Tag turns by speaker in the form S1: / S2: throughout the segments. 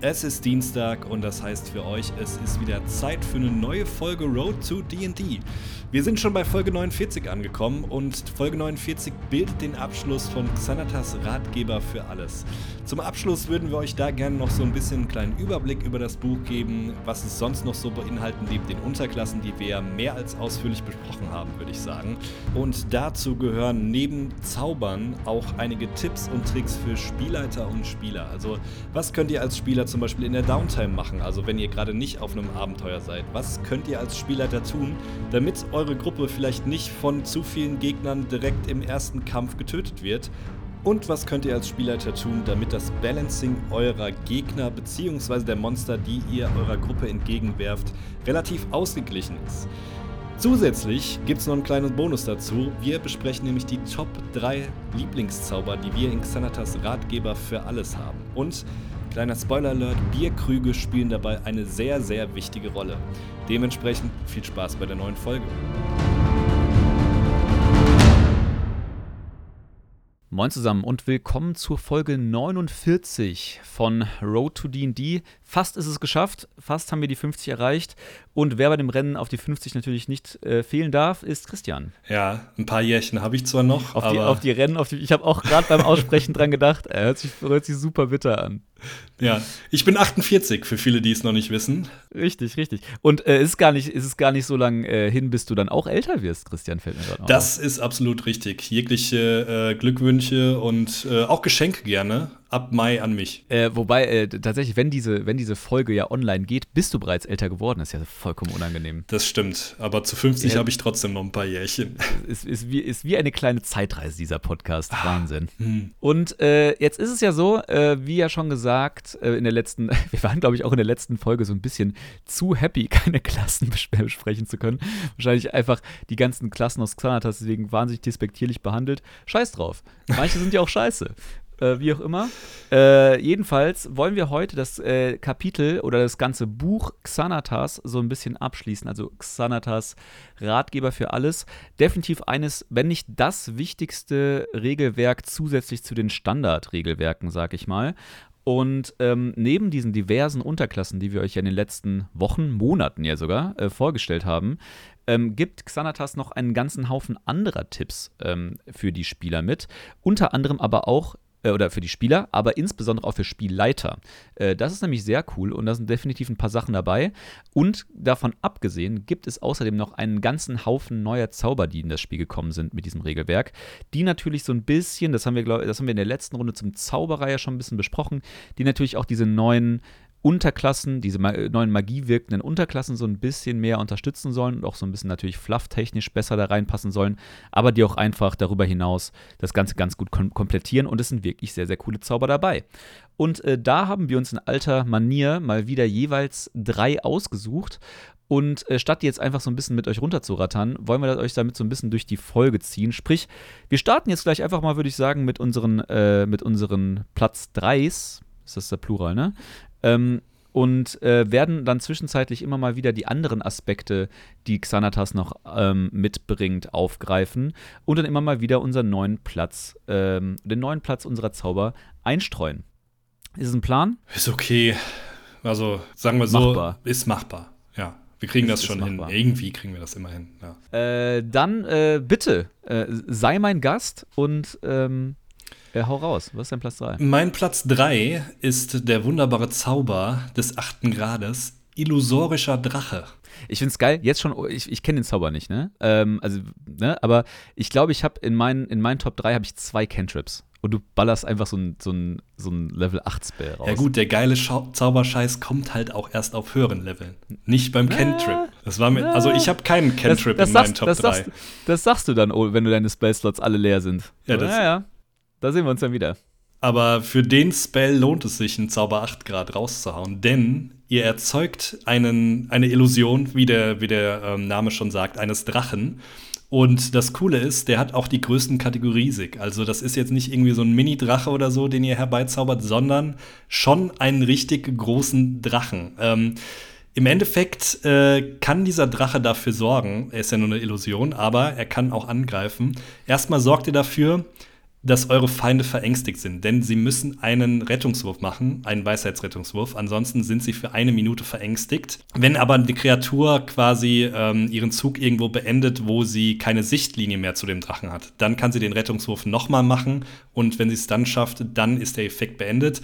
S1: Es ist Dienstag und das heißt für euch, es ist wieder Zeit für eine neue Folge Road to DD. Wir sind schon bei Folge 49 angekommen und Folge 49 bildet den Abschluss von Xanatas Ratgeber für alles. Zum Abschluss würden wir euch da gerne noch so ein bisschen einen kleinen Überblick über das Buch geben, was es sonst noch so beinhalten neben den Unterklassen, die wir ja mehr als ausführlich besprochen haben, würde ich sagen. Und dazu gehören neben Zaubern auch einige Tipps und Tricks für Spielleiter und Spieler. Also was könnt ihr als Spieler zum Beispiel in der Downtime machen? Also wenn ihr gerade nicht auf einem Abenteuer seid, was könnt ihr als Spielleiter tun, damit eure Gruppe vielleicht nicht von zu vielen Gegnern direkt im ersten Kampf getötet wird. Und was könnt ihr als Spielleiter tun, damit das Balancing eurer Gegner bzw. der Monster, die ihr eurer Gruppe entgegenwerft, relativ ausgeglichen ist? Zusätzlich gibt es noch einen kleinen Bonus dazu. Wir besprechen nämlich die Top 3 Lieblingszauber, die wir in Xanatas Ratgeber für alles haben. Und Kleiner Spoiler-Alert, Bierkrüge spielen dabei eine sehr, sehr wichtige Rolle. Dementsprechend viel Spaß bei der neuen Folge.
S2: Moin zusammen und willkommen zur Folge 49 von Road to D&D. Fast ist es geschafft, fast haben wir die 50 erreicht und wer bei dem Rennen auf die 50 natürlich nicht äh, fehlen darf, ist Christian.
S1: Ja, ein paar Jährchen habe ich zwar noch,
S2: auf die, auf die Rennen, auf die, ich habe auch gerade beim Aussprechen dran gedacht, er hört sich, hört sich super bitter an.
S1: Ja, ich bin 48, für viele, die es noch nicht wissen.
S2: Richtig, richtig. Und äh, ist, gar nicht, ist es gar nicht so lang äh, hin, bis du dann auch älter wirst, Christian, fällt mir
S1: gerade Das ist absolut richtig. Jegliche äh, Glückwünsche und äh, auch Geschenke gerne ab Mai an mich.
S2: Äh, wobei, äh, tatsächlich, wenn diese, wenn diese Folge ja online geht, bist du bereits älter geworden. Das ist ja vollkommen unangenehm.
S1: Das stimmt. Aber zu 50 ja. habe ich trotzdem noch ein paar Jährchen.
S2: Ist, ist, wie, ist wie eine kleine Zeitreise, dieser Podcast. Ah. Wahnsinn. Hm. Und äh, jetzt ist es ja so, äh, wie ja schon gesagt, äh, in der letzten, wir waren, glaube ich, auch in der letzten Folge so ein bisschen zu happy, keine Klassen besprechen zu können. Wahrscheinlich einfach die ganzen Klassen aus Xanatas deswegen wahnsinnig despektierlich behandelt. Scheiß drauf. Manche sind ja auch scheiße. Äh, wie auch immer. Äh, jedenfalls wollen wir heute das äh, Kapitel oder das ganze Buch Xanatas so ein bisschen abschließen. Also Xanatas Ratgeber für alles. Definitiv eines, wenn nicht das wichtigste Regelwerk zusätzlich zu den Standardregelwerken, sag ich mal. Und ähm, neben diesen diversen Unterklassen, die wir euch ja in den letzten Wochen, Monaten ja sogar äh, vorgestellt haben, ähm, gibt Xanatas noch einen ganzen Haufen anderer Tipps ähm, für die Spieler mit. Unter anderem aber auch äh, oder für die Spieler, aber insbesondere auch für Spielleiter. Äh, das ist nämlich sehr cool und da sind definitiv ein paar Sachen dabei. Und davon abgesehen gibt es außerdem noch einen ganzen Haufen neuer Zauber, die in das Spiel gekommen sind mit diesem Regelwerk, die natürlich so ein bisschen, das haben wir, glaub, das haben wir in der letzten Runde zum Zauberer schon ein bisschen besprochen, die natürlich auch diese neuen Unterklassen, diese neuen Magie wirkenden Unterklassen so ein bisschen mehr unterstützen sollen und auch so ein bisschen natürlich flufftechnisch besser da reinpassen sollen, aber die auch einfach darüber hinaus das Ganze ganz gut kom komplettieren und es sind wirklich sehr, sehr coole Zauber dabei. Und äh, da haben wir uns in alter Manier mal wieder jeweils drei ausgesucht und äh, statt jetzt einfach so ein bisschen mit euch runterzurattern, wollen wir euch damit so ein bisschen durch die Folge ziehen. Sprich, wir starten jetzt gleich einfach mal, würde ich sagen, mit unseren, äh, mit unseren Platz 3s. Ist das der Plural, ne? Ähm, und äh, werden dann zwischenzeitlich immer mal wieder die anderen Aspekte, die Xanatas noch ähm, mitbringt, aufgreifen und dann immer mal wieder unseren neuen Platz, ähm, den neuen Platz unserer Zauber einstreuen. Ist es ein Plan?
S1: Ist okay. Also sagen wir so, machbar. ist machbar. Ja, wir kriegen ist, das schon hin. Irgendwie kriegen wir das immer hin.
S2: Ja. Äh, dann äh, bitte äh, sei mein Gast und ähm, ja, hau raus. Was ist dein Platz 3?
S1: Mein Platz 3 ist der wunderbare Zauber des achten Grades, illusorischer Drache.
S2: Ich finde es geil, jetzt schon, ich, ich kenne den Zauber nicht, ne? Ähm, also, ne? Aber ich glaube, ich habe in, mein, in meinen Top 3 habe ich zwei Cantrips. Und du ballerst einfach so ein, so ein, so ein Level 8 Spell raus.
S1: Ja, gut, der geile Schau Zauberscheiß kommt halt auch erst auf höheren Leveln. Nicht beim Cantrip. Das war mit, also ich habe keinen Cantrip das, das in meinen Top
S2: das
S1: 3.
S2: Sagst, das sagst du dann, oh, wenn du deine Spellslots alle leer sind.
S1: Ja, das, ja, ja.
S2: Da sehen wir uns dann wieder.
S1: Aber für den Spell lohnt es sich, einen Zauber 8 Grad rauszuhauen, denn ihr erzeugt einen, eine Illusion, wie der, wie der ähm, Name schon sagt, eines Drachen. Und das Coole ist, der hat auch die größten Kategoriesig. Also das ist jetzt nicht irgendwie so ein Mini-Drache oder so, den ihr herbeizaubert, sondern schon einen richtig großen Drachen. Ähm, Im Endeffekt äh, kann dieser Drache dafür sorgen, er ist ja nur eine Illusion, aber er kann auch angreifen. Erstmal sorgt er dafür, dass eure Feinde verängstigt sind, denn sie müssen einen Rettungswurf machen, einen Weisheitsrettungswurf, ansonsten sind sie für eine Minute verängstigt. Wenn aber eine Kreatur quasi ähm, ihren Zug irgendwo beendet, wo sie keine Sichtlinie mehr zu dem Drachen hat, dann kann sie den Rettungswurf nochmal machen und wenn sie es dann schafft, dann ist der Effekt beendet.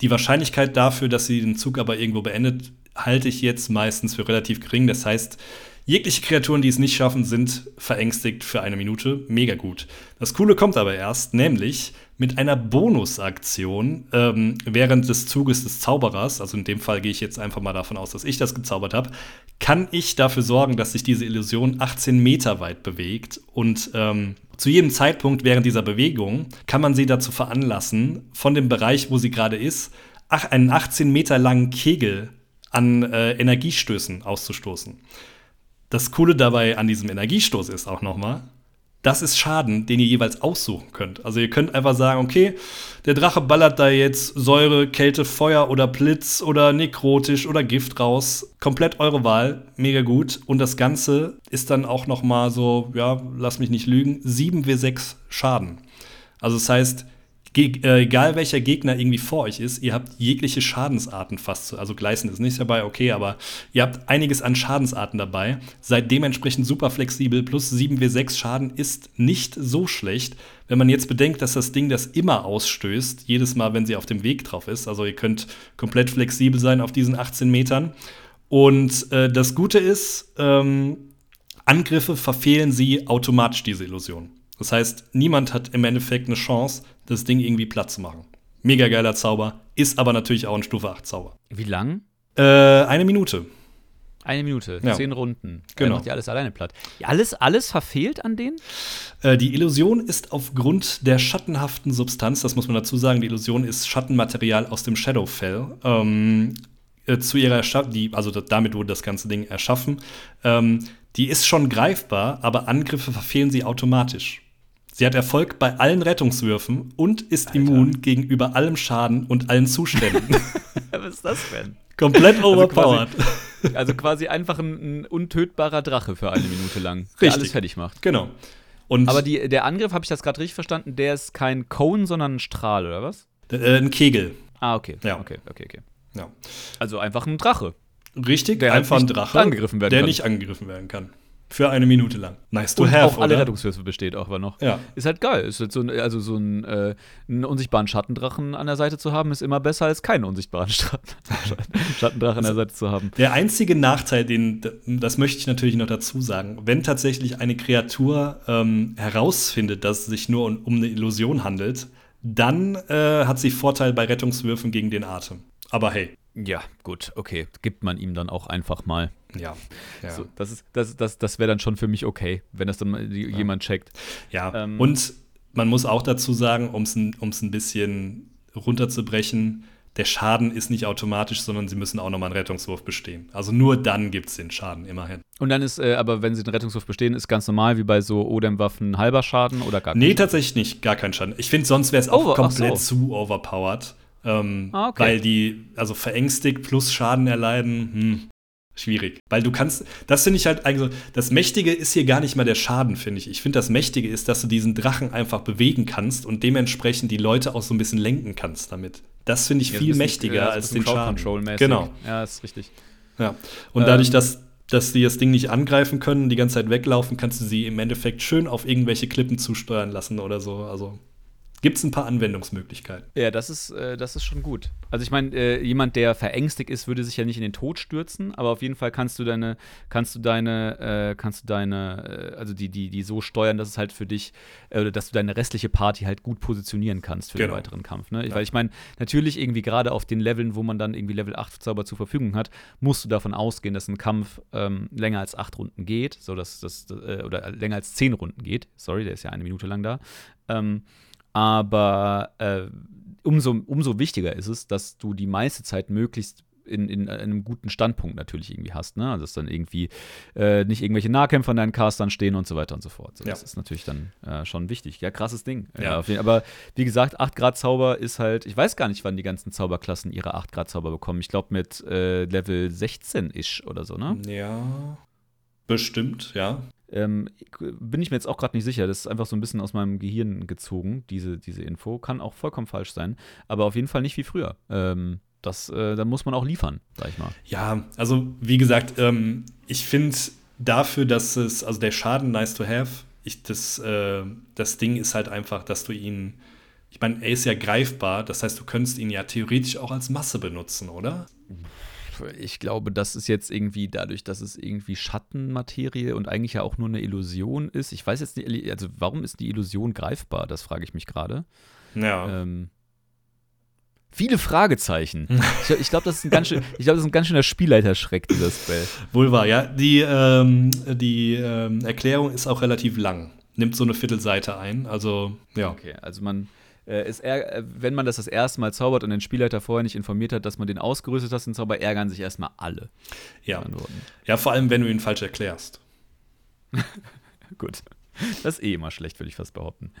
S1: Die Wahrscheinlichkeit dafür, dass sie den Zug aber irgendwo beendet, halte ich jetzt meistens für relativ gering. Das heißt, Jegliche Kreaturen, die es nicht schaffen, sind verängstigt für eine Minute. Mega gut. Das Coole kommt aber erst, nämlich mit einer Bonusaktion ähm, während des Zuges des Zauberers, also in dem Fall gehe ich jetzt einfach mal davon aus, dass ich das gezaubert habe, kann ich dafür sorgen, dass sich diese Illusion 18 Meter weit bewegt und ähm, zu jedem Zeitpunkt während dieser Bewegung kann man sie dazu veranlassen, von dem Bereich, wo sie gerade ist, einen 18 Meter langen Kegel an äh, Energiestößen auszustoßen. Das Coole dabei an diesem Energiestoß ist auch nochmal, das ist Schaden, den ihr jeweils aussuchen könnt. Also ihr könnt einfach sagen, okay, der Drache ballert da jetzt Säure, Kälte, Feuer oder Blitz oder nekrotisch oder Gift raus. Komplett eure Wahl, mega gut. Und das Ganze ist dann auch noch mal so, ja, lass mich nicht lügen, 7 W6 Schaden. Also das heißt, äh, egal welcher Gegner irgendwie vor euch ist, ihr habt jegliche Schadensarten fast, also Gleißen ist nicht dabei, okay, aber ihr habt einiges an Schadensarten dabei, seid dementsprechend super flexibel, plus 7w6 Schaden ist nicht so schlecht, wenn man jetzt bedenkt, dass das Ding das immer ausstößt, jedes Mal, wenn sie auf dem Weg drauf ist, also ihr könnt komplett flexibel sein auf diesen 18 Metern. Und äh, das Gute ist, ähm, Angriffe verfehlen sie automatisch diese Illusion. Das heißt, niemand hat im Endeffekt eine Chance, das Ding irgendwie platt zu machen. Mega geiler Zauber, ist aber natürlich auch ein Stufe 8 Zauber.
S2: Wie lang?
S1: Äh, eine Minute.
S2: Eine Minute, ja. zehn Runden.
S1: Genau.
S2: macht ja alles alleine platt. Alles, alles verfehlt an denen?
S1: Äh, die Illusion ist aufgrund der schattenhaften Substanz, das muss man dazu sagen, die Illusion ist Schattenmaterial aus dem Shadowfell. Ähm, äh, zu ihrer Erschaffung, also damit wurde das ganze Ding erschaffen. Ähm, die ist schon greifbar, aber Angriffe verfehlen sie automatisch. Sie hat Erfolg bei allen Rettungswürfen und ist Alter. immun gegenüber allem Schaden und allen Zuständen.
S2: Was ist das denn?
S1: Komplett also overpowered.
S2: Also quasi, also quasi einfach ein, ein, untötbarer Drache für eine Minute lang, der Richtig. alles fertig macht.
S1: Genau.
S2: Und Aber die, der Angriff, habe ich das gerade richtig verstanden, der ist kein Cone, sondern ein Strahl, oder was?
S1: Äh, ein Kegel.
S2: Ah, okay.
S1: Ja.
S2: Okay, okay, okay.
S1: Ja.
S2: Also einfach ein Drache.
S1: Richtig, der einfach ein Drache,
S2: angegriffen werden
S1: der
S2: kann.
S1: nicht angegriffen werden kann. Für eine Minute lang.
S2: Nice to Und have. Auch alle Rettungshilfe besteht auch aber noch.
S1: Ja.
S2: Ist halt geil. Ist halt so ein, also so ein, äh, einen unsichtbaren Schattendrachen an der Seite zu haben, ist immer besser als keinen unsichtbaren Schattendrachen an der Seite zu haben.
S1: Der einzige Nachteil, den, das möchte ich natürlich noch dazu sagen, wenn tatsächlich eine Kreatur ähm, herausfindet, dass es sich nur um, um eine Illusion handelt, dann äh, hat sie Vorteil bei Rettungswürfen gegen den Atem. Aber hey.
S2: Ja, gut, okay. Gibt man ihm dann auch einfach mal.
S1: Ja. ja.
S2: So, das das, das, das wäre dann schon für mich okay, wenn das dann mal ja. jemand checkt.
S1: Ja. Ähm, Und man muss auch dazu sagen, um es ein, bisschen runterzubrechen, der Schaden ist nicht automatisch, sondern sie müssen auch nochmal einen Rettungswurf bestehen. Also nur dann gibt es den Schaden, immerhin.
S2: Und dann ist, äh, aber wenn sie den Rettungswurf bestehen, ist ganz normal wie bei so Odem-Waffen halber Schaden oder gar
S1: kein Nee, tatsächlich nicht, gar kein Schaden. Ich finde, sonst wäre es auch Over, komplett so. zu overpowered. Ähm, ah, okay. Weil die, also verängstigt plus Schaden erleiden, hm, schwierig. Weil du kannst, das finde ich halt eigentlich, das Mächtige ist hier gar nicht mal der Schaden, finde ich. Ich finde, das Mächtige ist, dass du diesen Drachen einfach bewegen kannst und dementsprechend die Leute auch so ein bisschen lenken kannst damit. Das finde ich ja, viel bisschen, mächtiger ja, als den Schaden.
S2: Genau. Ja, ist richtig.
S1: Ja. Und ähm, dadurch, dass dass die das Ding nicht angreifen können, die ganze Zeit weglaufen, kannst du sie im Endeffekt schön auf irgendwelche Klippen zusteuern lassen oder so. Also gibt es ein paar Anwendungsmöglichkeiten.
S2: Ja, das ist, äh, das ist schon gut. Also ich meine, äh, jemand, der verängstigt ist, würde sich ja nicht in den Tod stürzen, aber auf jeden Fall kannst du deine, kannst du deine, äh, kannst du deine, äh, also die, die, die so steuern, dass es halt für dich, oder dass du deine restliche Party halt gut positionieren kannst für genau. den weiteren Kampf. Ne? Ja. Weil ich meine, natürlich irgendwie gerade auf den Leveln, wo man dann irgendwie Level 8 Zauber zur Verfügung hat, musst du davon ausgehen, dass ein Kampf ähm, länger als acht Runden geht, so dass das, äh, oder länger als zehn Runden geht. Sorry, der ist ja eine Minute lang da. Ähm, aber äh, umso, umso wichtiger ist es, dass du die meiste Zeit möglichst in, in, einem guten Standpunkt natürlich irgendwie hast, ne? Also dass dann irgendwie äh, nicht irgendwelche Nahkämpfer in deinen Castern stehen und so weiter und so fort. So, ja. Das ist natürlich dann äh, schon wichtig. Ja, krasses Ding. Ja. ja aber wie gesagt, 8 Grad Zauber ist halt, ich weiß gar nicht, wann die ganzen Zauberklassen ihre 8 Grad Zauber bekommen. Ich glaube mit äh, Level 16 ish oder so, ne?
S1: Ja. Bestimmt, ja
S2: Ähm, bin ich mir jetzt auch gerade nicht sicher. Das ist einfach so ein bisschen aus meinem Gehirn gezogen, diese, diese Info. Kann auch vollkommen falsch sein, aber auf jeden Fall nicht wie früher. Ähm, das, äh, da muss man auch liefern, sag ich mal.
S1: Ja, also wie gesagt, ähm, ich finde dafür, dass es, also der Schaden nice to have, ich, das, äh, das Ding ist halt einfach, dass du ihn, ich meine, er ist ja greifbar, das heißt, du könntest ihn ja theoretisch auch als Masse benutzen, oder?
S2: Ich glaube, das ist jetzt irgendwie dadurch, dass es irgendwie Schattenmaterie und eigentlich ja auch nur eine Illusion ist. Ich weiß jetzt nicht, also warum ist die Illusion greifbar? Das frage ich mich gerade.
S1: Ja.
S2: Ähm, Viele Fragezeichen. ich, ich glaube, das ist ein ganz schön, ich glaube, das ist ein ganz schöner Spielleiterschreck, dieser Spell.
S1: Wohl wahr, ja. Die, ähm, die ähm, Erklärung ist auch relativ lang. Nimmt so eine Viertelseite ein. Also, ja.
S2: Okay, also man ist eher, äh, wenn man das das erste Mal zaubert und den Spielleiter vorher nicht informiert hat, dass man den ausgerüstet hat, den Zauber, ärgern sich erstmal alle.
S1: Ja. Ja, vor allem, wenn du ihn falsch erklärst.
S2: Gut. Das ist eh immer schlecht, würde ich fast behaupten.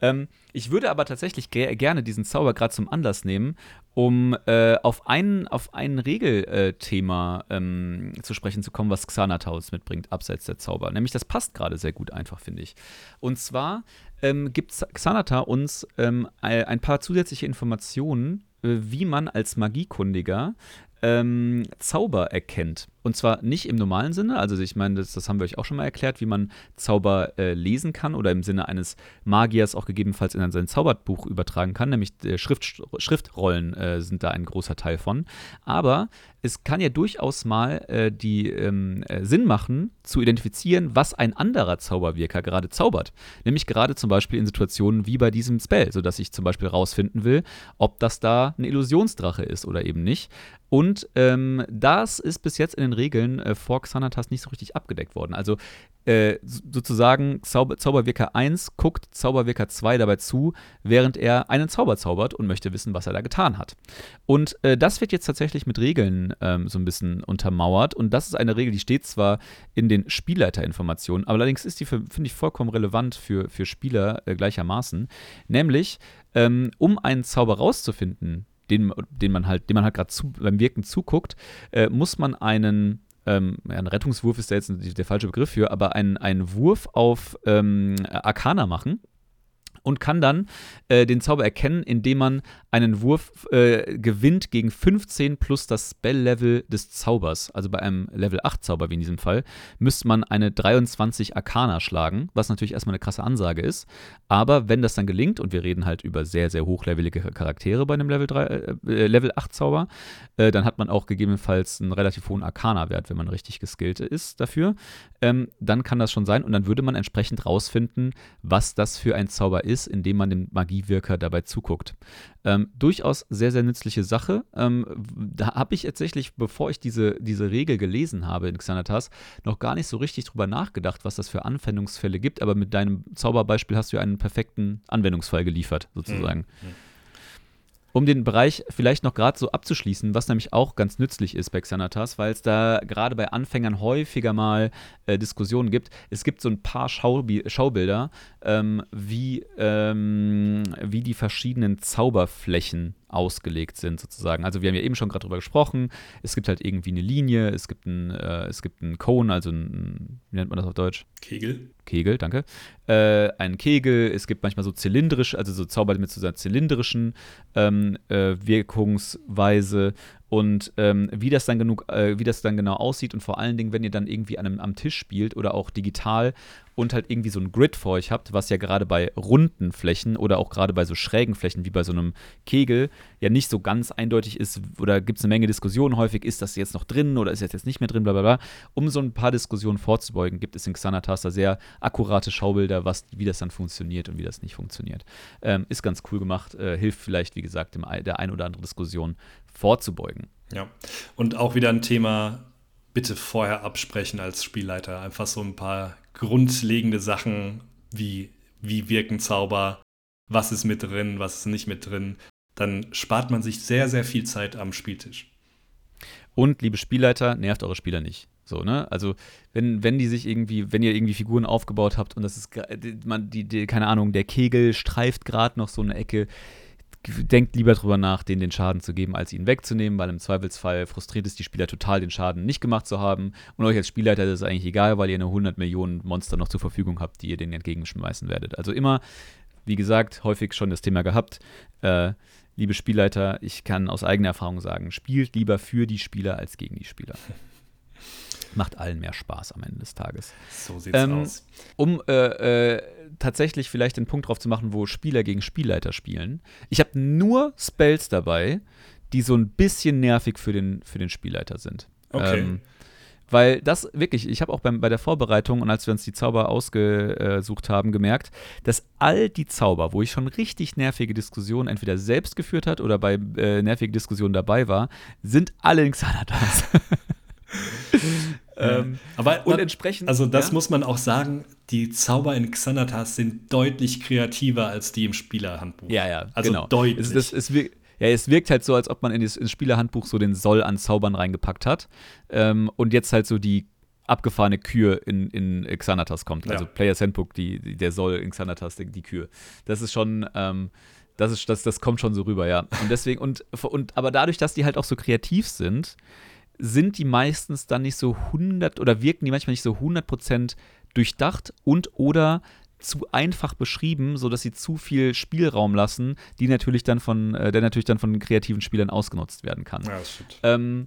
S2: Ähm, ich würde aber tatsächlich ge gerne diesen Zauber gerade zum Anlass nehmen, um äh, auf, ein, auf ein Regelthema ähm, zu sprechen zu kommen, was Xanatos mitbringt, abseits der Zauber. Nämlich, das passt gerade sehr gut einfach, finde ich. Und zwar ähm, gibt Xanata uns ähm, ein paar zusätzliche Informationen, äh, wie man als Magiekundiger ähm, Zauber erkennt. Und zwar nicht im normalen Sinne, also ich meine, das, das haben wir euch auch schon mal erklärt, wie man Zauber äh, lesen kann oder im Sinne eines Magiers auch gegebenenfalls in sein Zauberbuch übertragen kann, nämlich äh, Schrift, Schriftrollen äh, sind da ein großer Teil von. Aber es kann ja durchaus mal äh, die ähm, äh, Sinn machen, zu identifizieren, was ein anderer Zauberwirker gerade zaubert. Nämlich gerade zum Beispiel in Situationen wie bei diesem Spell, sodass ich zum Beispiel rausfinden will, ob das da eine Illusionsdrache ist oder eben nicht. Und ähm, das ist bis jetzt in den Regeln äh, vor Xanatas nicht so richtig abgedeckt worden. Also äh, sozusagen Zauber Zauberwirker 1 guckt Zauberwirker 2 dabei zu, während er einen Zauber zaubert und möchte wissen, was er da getan hat. Und äh, das wird jetzt tatsächlich mit Regeln ähm, so ein bisschen untermauert. Und das ist eine Regel, die steht zwar in den Spielleiterinformationen, aber allerdings ist die, finde ich, vollkommen relevant für, für Spieler äh, gleichermaßen. Nämlich, ähm, um einen Zauber rauszufinden, den, den man halt, dem man halt gerade beim Wirken zuguckt, äh, muss man einen ähm, ein Rettungswurf ist da jetzt der falsche Begriff für, aber einen, einen Wurf auf ähm, Arcana machen und kann dann äh, den Zauber erkennen, indem man einen Wurf äh, gewinnt gegen 15 plus das Spell-Level des Zaubers. Also bei einem Level 8 Zauber wie in diesem Fall müsste man eine 23 Arcana schlagen, was natürlich erstmal eine krasse Ansage ist. Aber wenn das dann gelingt, und wir reden halt über sehr, sehr hochlevelige Charaktere bei einem Level, 3, äh, äh, Level 8 Zauber, äh, dann hat man auch gegebenenfalls einen relativ hohen Arcana-Wert, wenn man richtig geskillt ist dafür. Ähm, dann kann das schon sein und dann würde man entsprechend rausfinden, was das für ein Zauber ist, indem man dem Magiewirker dabei zuguckt. Ähm, durchaus sehr, sehr nützliche Sache. Ähm, da habe ich tatsächlich, bevor ich diese, diese Regel gelesen habe in Xanatas, noch gar nicht so richtig drüber nachgedacht, was das für Anwendungsfälle gibt. Aber mit deinem Zauberbeispiel hast du ja einen perfekten Anwendungsfall geliefert, sozusagen. Mhm. Um den Bereich vielleicht noch gerade so abzuschließen, was nämlich auch ganz nützlich ist bei Xanatas, weil es da gerade bei Anfängern häufiger mal äh, Diskussionen gibt. Es gibt so ein paar Schaubi Schaubilder, ähm, wie, ähm, wie die verschiedenen Zauberflächen ausgelegt sind, sozusagen. Also wir haben ja eben schon gerade drüber gesprochen. Es gibt halt irgendwie eine Linie, es gibt einen, äh, es gibt einen Cone, also ein, wie nennt man das auf Deutsch?
S1: Kegel.
S2: Kegel, danke. Äh, einen Kegel, es gibt manchmal so zylindrisch, also so Zauber mit so einer zylindrischen ähm, äh, Wirkungsweise und ähm, wie das dann genug, äh, wie das dann genau aussieht und vor allen Dingen, wenn ihr dann irgendwie an einem, am Tisch spielt oder auch digital und halt irgendwie so ein Grid vor euch habt, was ja gerade bei runden Flächen oder auch gerade bei so schrägen Flächen wie bei so einem Kegel ja nicht so ganz eindeutig ist oder gibt es eine Menge Diskussionen häufig, ist das jetzt noch drin oder ist das jetzt nicht mehr drin, bla bla bla. Um so ein paar Diskussionen vorzubeugen, gibt es in Xanatas da sehr akkurate Schaubilder, was, wie das dann funktioniert und wie das nicht funktioniert. Ähm, ist ganz cool gemacht, äh, hilft vielleicht, wie gesagt, dem, der ein oder andere Diskussion vorzubeugen.
S1: Ja, und auch wieder ein Thema, bitte vorher absprechen als Spielleiter. Einfach so ein paar grundlegende Sachen wie, wie wirken Zauber, was ist mit drin, was ist nicht mit drin. Dann spart man sich sehr, sehr viel Zeit am Spieltisch.
S2: Und, liebe Spielleiter, nervt eure Spieler nicht. So, ne? Also, wenn, wenn die sich irgendwie, wenn ihr irgendwie Figuren aufgebaut habt und das ist, man, die, die keine Ahnung, der Kegel streift gerade noch so eine Ecke, denkt lieber drüber nach, denen den Schaden zu geben, als ihn wegzunehmen, weil im Zweifelsfall frustriert ist die Spieler total, den Schaden nicht gemacht zu haben. Und euch als Spielleiter ist es eigentlich egal, weil ihr eine 100 Millionen Monster noch zur Verfügung habt, die ihr denen entgegenschmeißen werdet. Also immer, wie gesagt, häufig schon das Thema gehabt. Äh, liebe Spielleiter, ich kann aus eigener Erfahrung sagen, spielt lieber für die Spieler als gegen die Spieler. Macht allen mehr Spaß am Ende des Tages.
S1: So sieht's ähm, aus.
S2: Um äh, äh, tatsächlich vielleicht den Punkt drauf zu machen, wo Spieler gegen Spielleiter spielen. Ich habe nur Spells dabei, die so ein bisschen nervig für den, für den Spielleiter sind.
S1: Okay. Ähm,
S2: weil das wirklich, ich habe auch beim, bei der Vorbereitung und als wir uns die Zauber ausgesucht haben, gemerkt, dass all die Zauber, wo ich schon richtig nervige Diskussionen entweder selbst geführt hat oder bei äh, nervigen Diskussionen dabei war, sind alle in Xanatas.
S1: ähm, aber und entsprechend. Also, das ja? muss man auch sagen, die Zauber in Xanatas sind deutlich kreativer als die im Spielerhandbuch.
S2: Ja, ja,
S1: also
S2: genau.
S1: deutlich.
S2: Es, das, es, ja, es wirkt halt so, als ob man in das, ins Spielerhandbuch so den Soll an Zaubern reingepackt hat. Ähm, und jetzt halt so die abgefahrene Kür in, in Xanatas kommt. Also ja. Players Handbook, die, die, der Soll in Xanatas, die, die Kür. Das ist schon. Ähm, das, ist, das, das kommt schon so rüber, ja. Und deswegen, und, und aber dadurch, dass die halt auch so kreativ sind, sind die meistens dann nicht so 100 oder wirken die manchmal nicht so 100% durchdacht und oder zu einfach beschrieben, sodass sie zu viel Spielraum lassen, die natürlich dann von, äh, der natürlich dann von kreativen Spielern ausgenutzt werden kann. Ja. Ähm,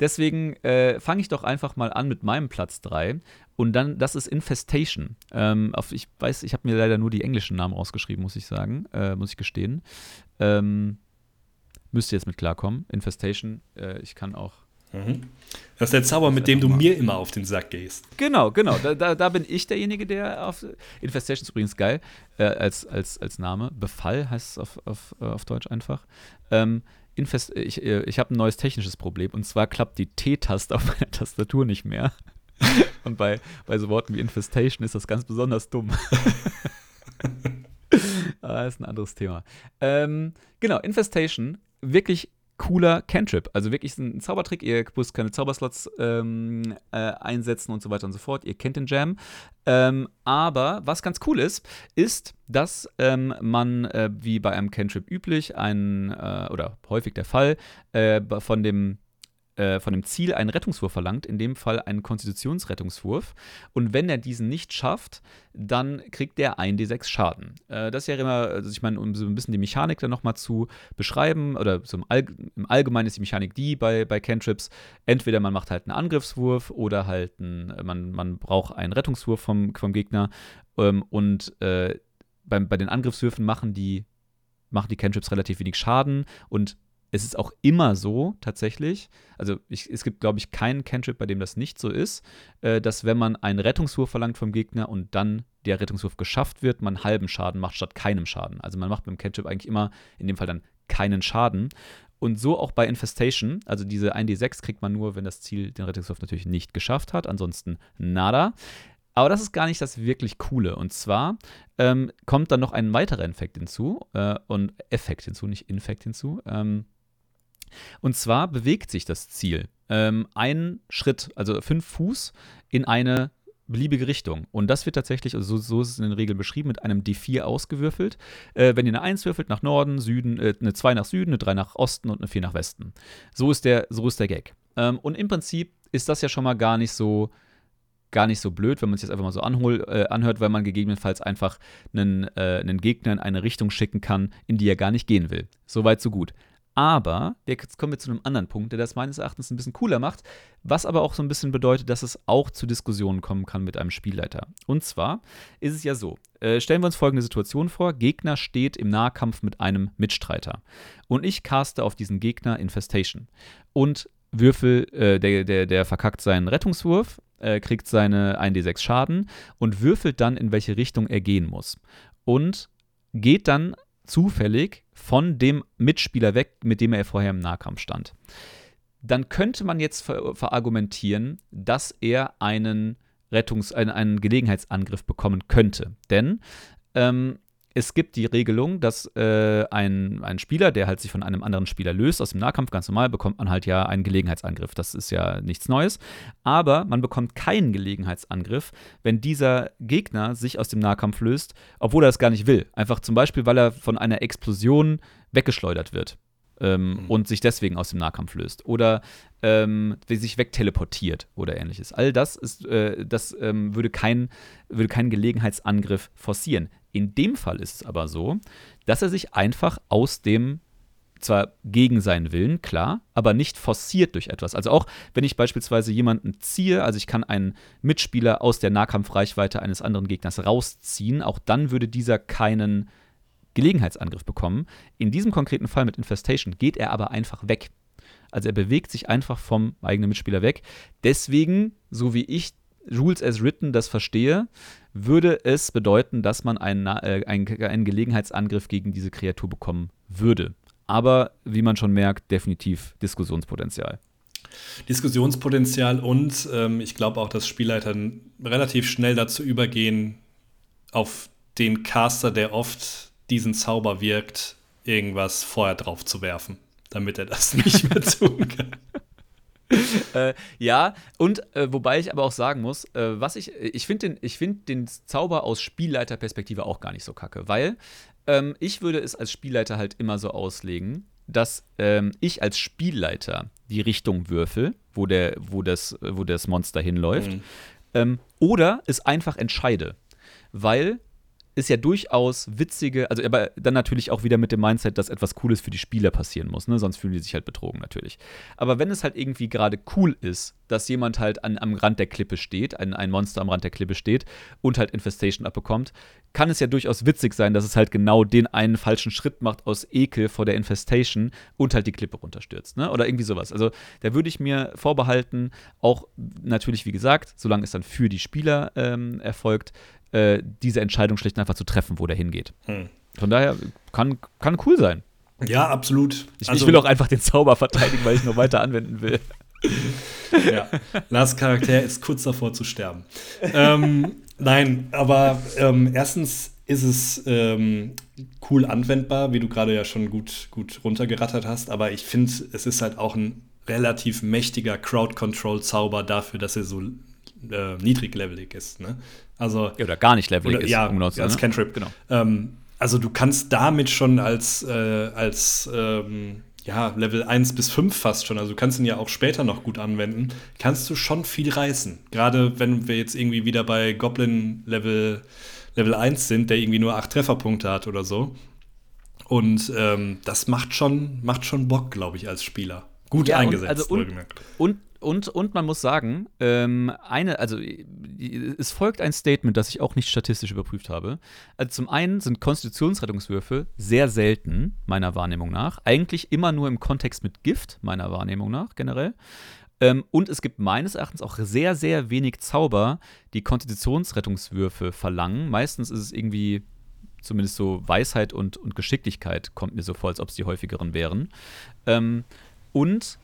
S2: deswegen äh, fange ich doch einfach mal an mit meinem Platz 3. Und dann, das ist Infestation. Ähm, auf, ich weiß, ich habe mir leider nur die englischen Namen rausgeschrieben, muss ich sagen, äh, muss ich gestehen. Ähm, müsst ihr jetzt mit klarkommen. Infestation, äh, ich kann auch
S1: Mhm. Das ist der Zauber, mit dem du mir immer auf den Sack gehst.
S2: Genau, genau. Da, da, da bin ich derjenige, der auf. Infestation ist übrigens geil äh, als, als, als Name. Befall heißt es auf, auf, äh, auf Deutsch einfach. Ähm, Infest ich äh, ich habe ein neues technisches Problem und zwar klappt die T-Taste auf meiner Tastatur nicht mehr. und bei, bei so Worten wie Infestation ist das ganz besonders dumm. Aber das ist ein anderes Thema. Ähm, genau, Infestation, wirklich cooler Cantrip. Also wirklich ein Zaubertrick. Ihr müsst keine Zauberslots ähm, äh, einsetzen und so weiter und so fort. Ihr kennt den Jam. Ähm, aber was ganz cool ist, ist, dass ähm, man, äh, wie bei einem Cantrip üblich, ein, äh, oder häufig der Fall, äh, von dem äh, von dem Ziel einen Rettungswurf verlangt, in dem Fall einen Konstitutionsrettungswurf. Und wenn er diesen nicht schafft, dann kriegt der 1d6 Schaden. Äh, das ist ja immer, also ich meine, um so ein bisschen die Mechanik dann nochmal zu beschreiben, oder so im, All im, Allgemeinen ist die Mechanik die bei, bei Cantrips, entweder man macht halt einen Angriffswurf oder halt ein, man, man braucht einen Rettungswurf vom, vom Gegner ähm, und äh, bei, bei den Angriffswürfen machen die machen die Cantrips relativ wenig Schaden und es ist auch immer so, tatsächlich, also ich, es gibt, glaube ich, keinen Cantrip, bei dem das nicht so ist, äh, dass wenn man einen Rettungswurf verlangt vom Gegner und dann der Rettungswurf geschafft wird, man halben Schaden macht statt keinem Schaden. Also man macht beim Cantrip eigentlich immer, in dem Fall dann, keinen Schaden. Und so auch bei Infestation, also diese 1d6 kriegt man nur, wenn das Ziel den Rettungswurf natürlich nicht geschafft hat, ansonsten nada. Aber das ist gar nicht das wirklich Coole. Und zwar ähm, kommt dann noch ein weiterer Effekt hinzu, äh, und Effekt hinzu, nicht Infekt hinzu. Ähm, und zwar bewegt sich das Ziel ähm, einen Schritt, also fünf Fuß, in eine beliebige Richtung. Und das wird tatsächlich, also so, so ist es in den Regeln beschrieben, mit einem D4 ausgewürfelt. Äh, wenn ihr eine 1 würfelt nach Norden, Süden, äh, eine 2 nach Süden, eine 3 nach Osten und eine 4 nach Westen. So ist der, so ist der Gag. Ähm, und im Prinzip ist das ja schon mal gar nicht so gar nicht so blöd, wenn man es jetzt einfach mal so anhol, äh, anhört, weil man gegebenenfalls einfach einen, äh, einen Gegner in eine Richtung schicken kann, in die er gar nicht gehen will. Soweit, so gut. Aber jetzt kommen wir zu einem anderen Punkt, der das meines Erachtens ein bisschen cooler macht, was aber auch so ein bisschen bedeutet, dass es auch zu Diskussionen kommen kann mit einem Spielleiter. Und zwar ist es ja so, äh, stellen wir uns folgende Situation vor, Gegner steht im Nahkampf mit einem Mitstreiter und ich caste auf diesen Gegner Infestation und Würfel, äh, der, der, der verkackt seinen Rettungswurf, äh, kriegt seine 1d6 Schaden und würfelt dann, in welche Richtung er gehen muss. Und geht dann zufällig von dem Mitspieler weg, mit dem er vorher im Nahkampf stand. Dann könnte man jetzt ver verargumentieren, dass er einen Rettungs-, einen, einen Gelegenheitsangriff bekommen könnte. Denn ähm, es gibt die Regelung, dass äh, ein, ein Spieler, der halt sich von einem anderen Spieler löst, aus dem Nahkampf ganz normal, bekommt man halt ja einen Gelegenheitsangriff. Das ist ja nichts Neues. Aber man bekommt keinen Gelegenheitsangriff, wenn dieser Gegner sich aus dem Nahkampf löst, obwohl er es gar nicht will. Einfach zum Beispiel, weil er von einer Explosion weggeschleudert wird ähm, mhm. und sich deswegen aus dem Nahkampf löst oder ähm, sich wegteleportiert oder ähnliches. All das ist, äh, das ähm, würde, kein, würde keinen Gelegenheitsangriff forcieren. In dem Fall ist es aber so, dass er sich einfach aus dem zwar gegen seinen Willen, klar, aber nicht forciert durch etwas. Also auch wenn ich beispielsweise jemanden ziehe, also ich kann einen Mitspieler aus der Nahkampfreichweite eines anderen Gegners rausziehen, auch dann würde dieser keinen Gelegenheitsangriff bekommen. In diesem konkreten Fall mit Infestation geht er aber einfach weg. Also er bewegt sich einfach vom eigenen Mitspieler weg. Deswegen, so wie ich Rules as written das verstehe, würde es bedeuten, dass man einen, äh, einen, einen Gelegenheitsangriff gegen diese Kreatur bekommen würde. Aber wie man schon merkt, definitiv Diskussionspotenzial.
S1: Diskussionspotenzial und ähm, ich glaube auch, dass Spielleiter relativ schnell dazu übergehen, auf den Caster, der oft diesen Zauber wirkt, irgendwas vorher drauf zu werfen, damit er das nicht mehr tun kann.
S2: äh, ja, und äh, wobei ich aber auch sagen muss, äh, was ich, ich finde den, find den Zauber aus Spielleiterperspektive auch gar nicht so kacke, weil ähm, ich würde es als Spielleiter halt immer so auslegen, dass ähm, ich als Spielleiter die Richtung würfel, wo, der, wo, das, wo das Monster hinläuft, mhm. ähm, oder es einfach entscheide. Weil ist ja durchaus witzige, also aber dann natürlich auch wieder mit dem Mindset, dass etwas Cooles für die Spieler passieren muss, ne? sonst fühlen die sich halt betrogen natürlich. Aber wenn es halt irgendwie gerade cool ist, dass jemand halt an, am Rand der Klippe steht, ein, ein Monster am Rand der Klippe steht und halt Infestation abbekommt, kann es ja durchaus witzig sein, dass es halt genau den einen falschen Schritt macht aus Ekel vor der Infestation und halt die Klippe runterstürzt, ne? Oder irgendwie sowas. Also da würde ich mir vorbehalten, auch natürlich, wie gesagt, solange es dann für die Spieler ähm, erfolgt, äh, diese Entscheidung schlicht und einfach zu treffen, wo der hingeht. Hm. Von daher kann, kann cool sein.
S1: Ja, absolut.
S2: Ich, also, ich, will auch einfach den Zauber verteidigen, weil ich noch weiter anwenden will.
S1: ja, Lars Charakter ist kurz davor zu sterben. ähm, nein, aber ähm, erstens ist es ähm, cool anwendbar, wie du gerade ja schon gut, gut runtergerattert hast, aber ich finde, es ist halt auch ein relativ mächtiger Crowd-Control-Zauber dafür, dass er so äh, niedriglevelig ist. Ne?
S2: Also, ja, oder gar nicht levelig
S1: oder, ist. Ja, umgenutzt, als ne? Cantrip. Genau. Ähm, also du kannst damit schon als, äh, als ähm, ja, Level 1 bis 5 fast schon, also du kannst ihn ja auch später noch gut anwenden, kannst du schon viel reißen. Gerade wenn wir jetzt irgendwie wieder bei Goblin Level, Level 1 sind, der irgendwie nur 8 Trefferpunkte hat oder so. Und ähm, das macht schon, macht schon Bock, glaube ich, als Spieler. Gut ja, eingesetzt,
S2: und, also und, und und, und man muss sagen, ähm, eine, also es folgt ein Statement, das ich auch nicht statistisch überprüft habe. Also zum einen sind Konstitutionsrettungswürfe sehr selten, meiner Wahrnehmung nach. Eigentlich immer nur im Kontext mit Gift, meiner Wahrnehmung nach generell. Ähm, und es gibt meines Erachtens auch sehr, sehr wenig Zauber, die Konstitutionsrettungswürfe verlangen. Meistens ist es irgendwie zumindest so Weisheit und, und Geschicklichkeit kommt mir so vor, als ob es die häufigeren wären. Ähm, und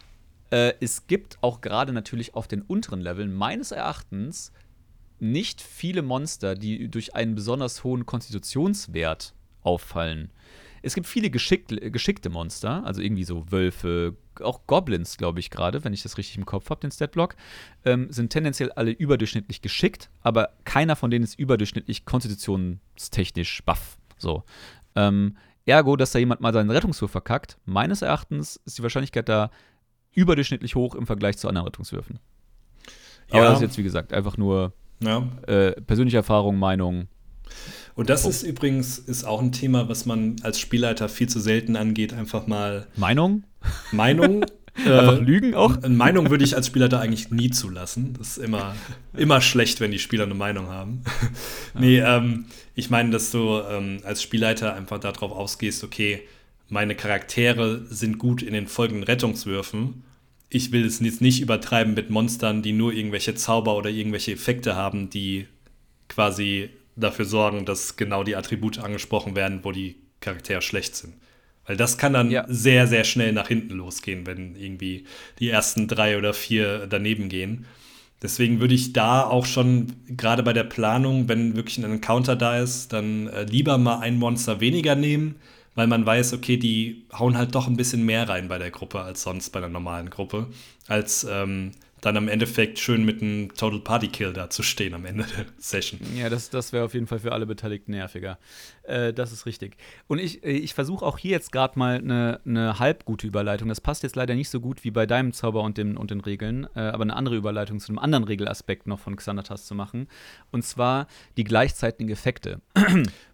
S2: äh, es gibt auch gerade natürlich auf den unteren Leveln meines Erachtens nicht viele Monster, die durch einen besonders hohen Konstitutionswert auffallen. Es gibt viele geschickte, geschickte Monster, also irgendwie so Wölfe, auch Goblins, glaube ich gerade, wenn ich das richtig im Kopf habe, den Statblock, ähm, sind tendenziell alle überdurchschnittlich geschickt, aber keiner von denen ist überdurchschnittlich konstitutionstechnisch buff. So. Ähm, ergo, dass da jemand mal seinen Rettungswurf verkackt, meines Erachtens ist die Wahrscheinlichkeit da überdurchschnittlich hoch im Vergleich zu anderen Rettungswürfen. Ja. Aber das ist jetzt, wie gesagt, einfach nur ja. äh, persönliche Erfahrung, Meinung.
S1: Und das oh. ist übrigens ist auch ein Thema, was man als Spielleiter viel zu selten angeht. Einfach mal.
S2: Meinung?
S1: Meinung.
S2: Einfach äh, lügen auch?
S1: Meinung würde ich als Spielleiter eigentlich nie zulassen. Das ist immer, immer schlecht, wenn die Spieler eine Meinung haben. nee, ähm, ich meine, dass du ähm, als Spielleiter einfach darauf ausgehst, okay, meine Charaktere sind gut in den folgenden Rettungswürfen. Ich will es jetzt nicht übertreiben mit Monstern, die nur irgendwelche Zauber oder irgendwelche Effekte haben, die quasi dafür sorgen, dass genau die Attribute angesprochen werden, wo die Charaktere schlecht sind. Weil das kann dann ja. sehr, sehr schnell nach hinten losgehen, wenn irgendwie die ersten drei oder vier daneben gehen. Deswegen würde ich da auch schon, gerade bei der Planung, wenn wirklich ein Encounter da ist, dann äh, lieber mal ein Monster weniger nehmen, weil man weiß, okay, die hauen halt doch ein bisschen mehr rein bei der Gruppe als sonst bei einer normalen Gruppe, als ähm, dann am Endeffekt schön mit einem Total Party Kill da zu stehen am Ende der Session.
S2: Ja, das, das wäre auf jeden Fall für alle Beteiligten nerviger. Äh, das ist richtig. Und ich, äh, ich versuche auch hier jetzt gerade mal eine, eine halb gute Überleitung. Das passt jetzt leider nicht so gut wie bei deinem Zauber und, dem, und den Regeln, äh, aber eine andere Überleitung zu einem anderen Regelaspekt noch von Xanatas zu machen. Und zwar die gleichzeitigen Effekte.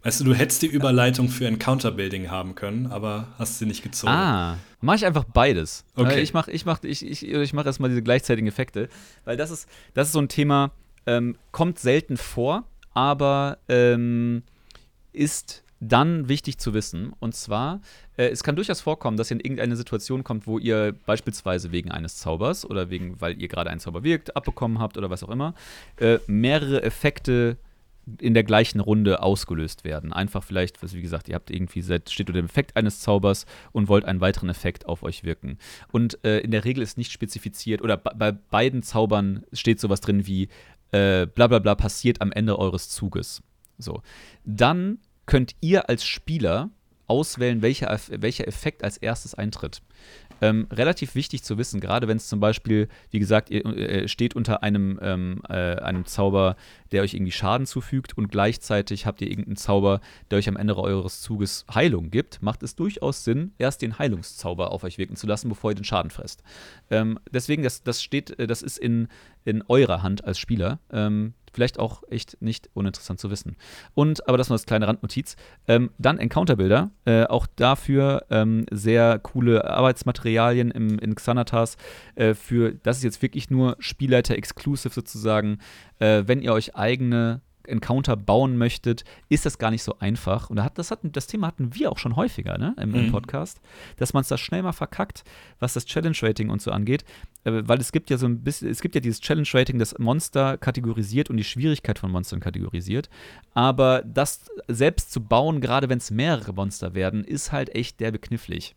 S1: Weißt du, du hättest die Überleitung für Encounter-Building haben können, aber hast sie nicht gezogen.
S2: Ah, mache ich einfach beides.
S1: Okay.
S2: Ich mache ich mach, ich, ich, ich mach erstmal diese gleichzeitigen Effekte, weil das ist, das ist so ein Thema, ähm, kommt selten vor, aber ähm, ist dann wichtig zu wissen. Und zwar, äh, es kann durchaus vorkommen, dass ihr in irgendeine Situation kommt, wo ihr beispielsweise wegen eines Zaubers oder wegen, weil ihr gerade einen Zauber wirkt, abbekommen habt oder was auch immer, äh, mehrere Effekte in der gleichen Runde ausgelöst werden. Einfach vielleicht, wie gesagt, ihr habt irgendwie seid, steht unter dem Effekt eines Zaubers und wollt einen weiteren Effekt auf euch wirken. Und äh, in der Regel ist nicht spezifiziert, oder bei beiden Zaubern steht sowas drin wie äh, bla bla bla passiert am Ende eures Zuges. So. Dann könnt ihr als Spieler auswählen, welcher, welcher Effekt als erstes eintritt. Ähm, relativ wichtig zu wissen, gerade wenn es zum Beispiel, wie gesagt, ihr äh, steht unter einem, ähm, äh, einem Zauber, der euch irgendwie Schaden zufügt und gleichzeitig habt ihr irgendeinen Zauber, der euch am Ende eures Zuges Heilung gibt, macht es durchaus Sinn, erst den Heilungszauber auf euch wirken zu lassen, bevor ihr den Schaden fresst. Ähm, deswegen, das, das steht, äh, das ist in, in eurer Hand als Spieler. Ähm, Vielleicht auch echt nicht uninteressant zu wissen. Und, aber das nur als kleine Randnotiz. Ähm, dann Encounter-Bilder. Äh, auch dafür ähm, sehr coole Arbeitsmaterialien im, in Xanatas. Äh, für, das ist jetzt wirklich nur Spielleiter-exclusive sozusagen. Äh, wenn ihr euch eigene Encounter bauen möchtet, ist das gar nicht so einfach. Und das, hat, das Thema hatten wir auch schon häufiger ne, im, im mhm. Podcast, dass man es da schnell mal verkackt, was das Challenge-Rating und so angeht. Äh, weil es gibt ja so ein bisschen, es gibt ja dieses Challenge-Rating, das Monster kategorisiert und die Schwierigkeit von Monstern kategorisiert. Aber das selbst zu bauen, gerade wenn es mehrere Monster werden, ist halt echt der beknifflig.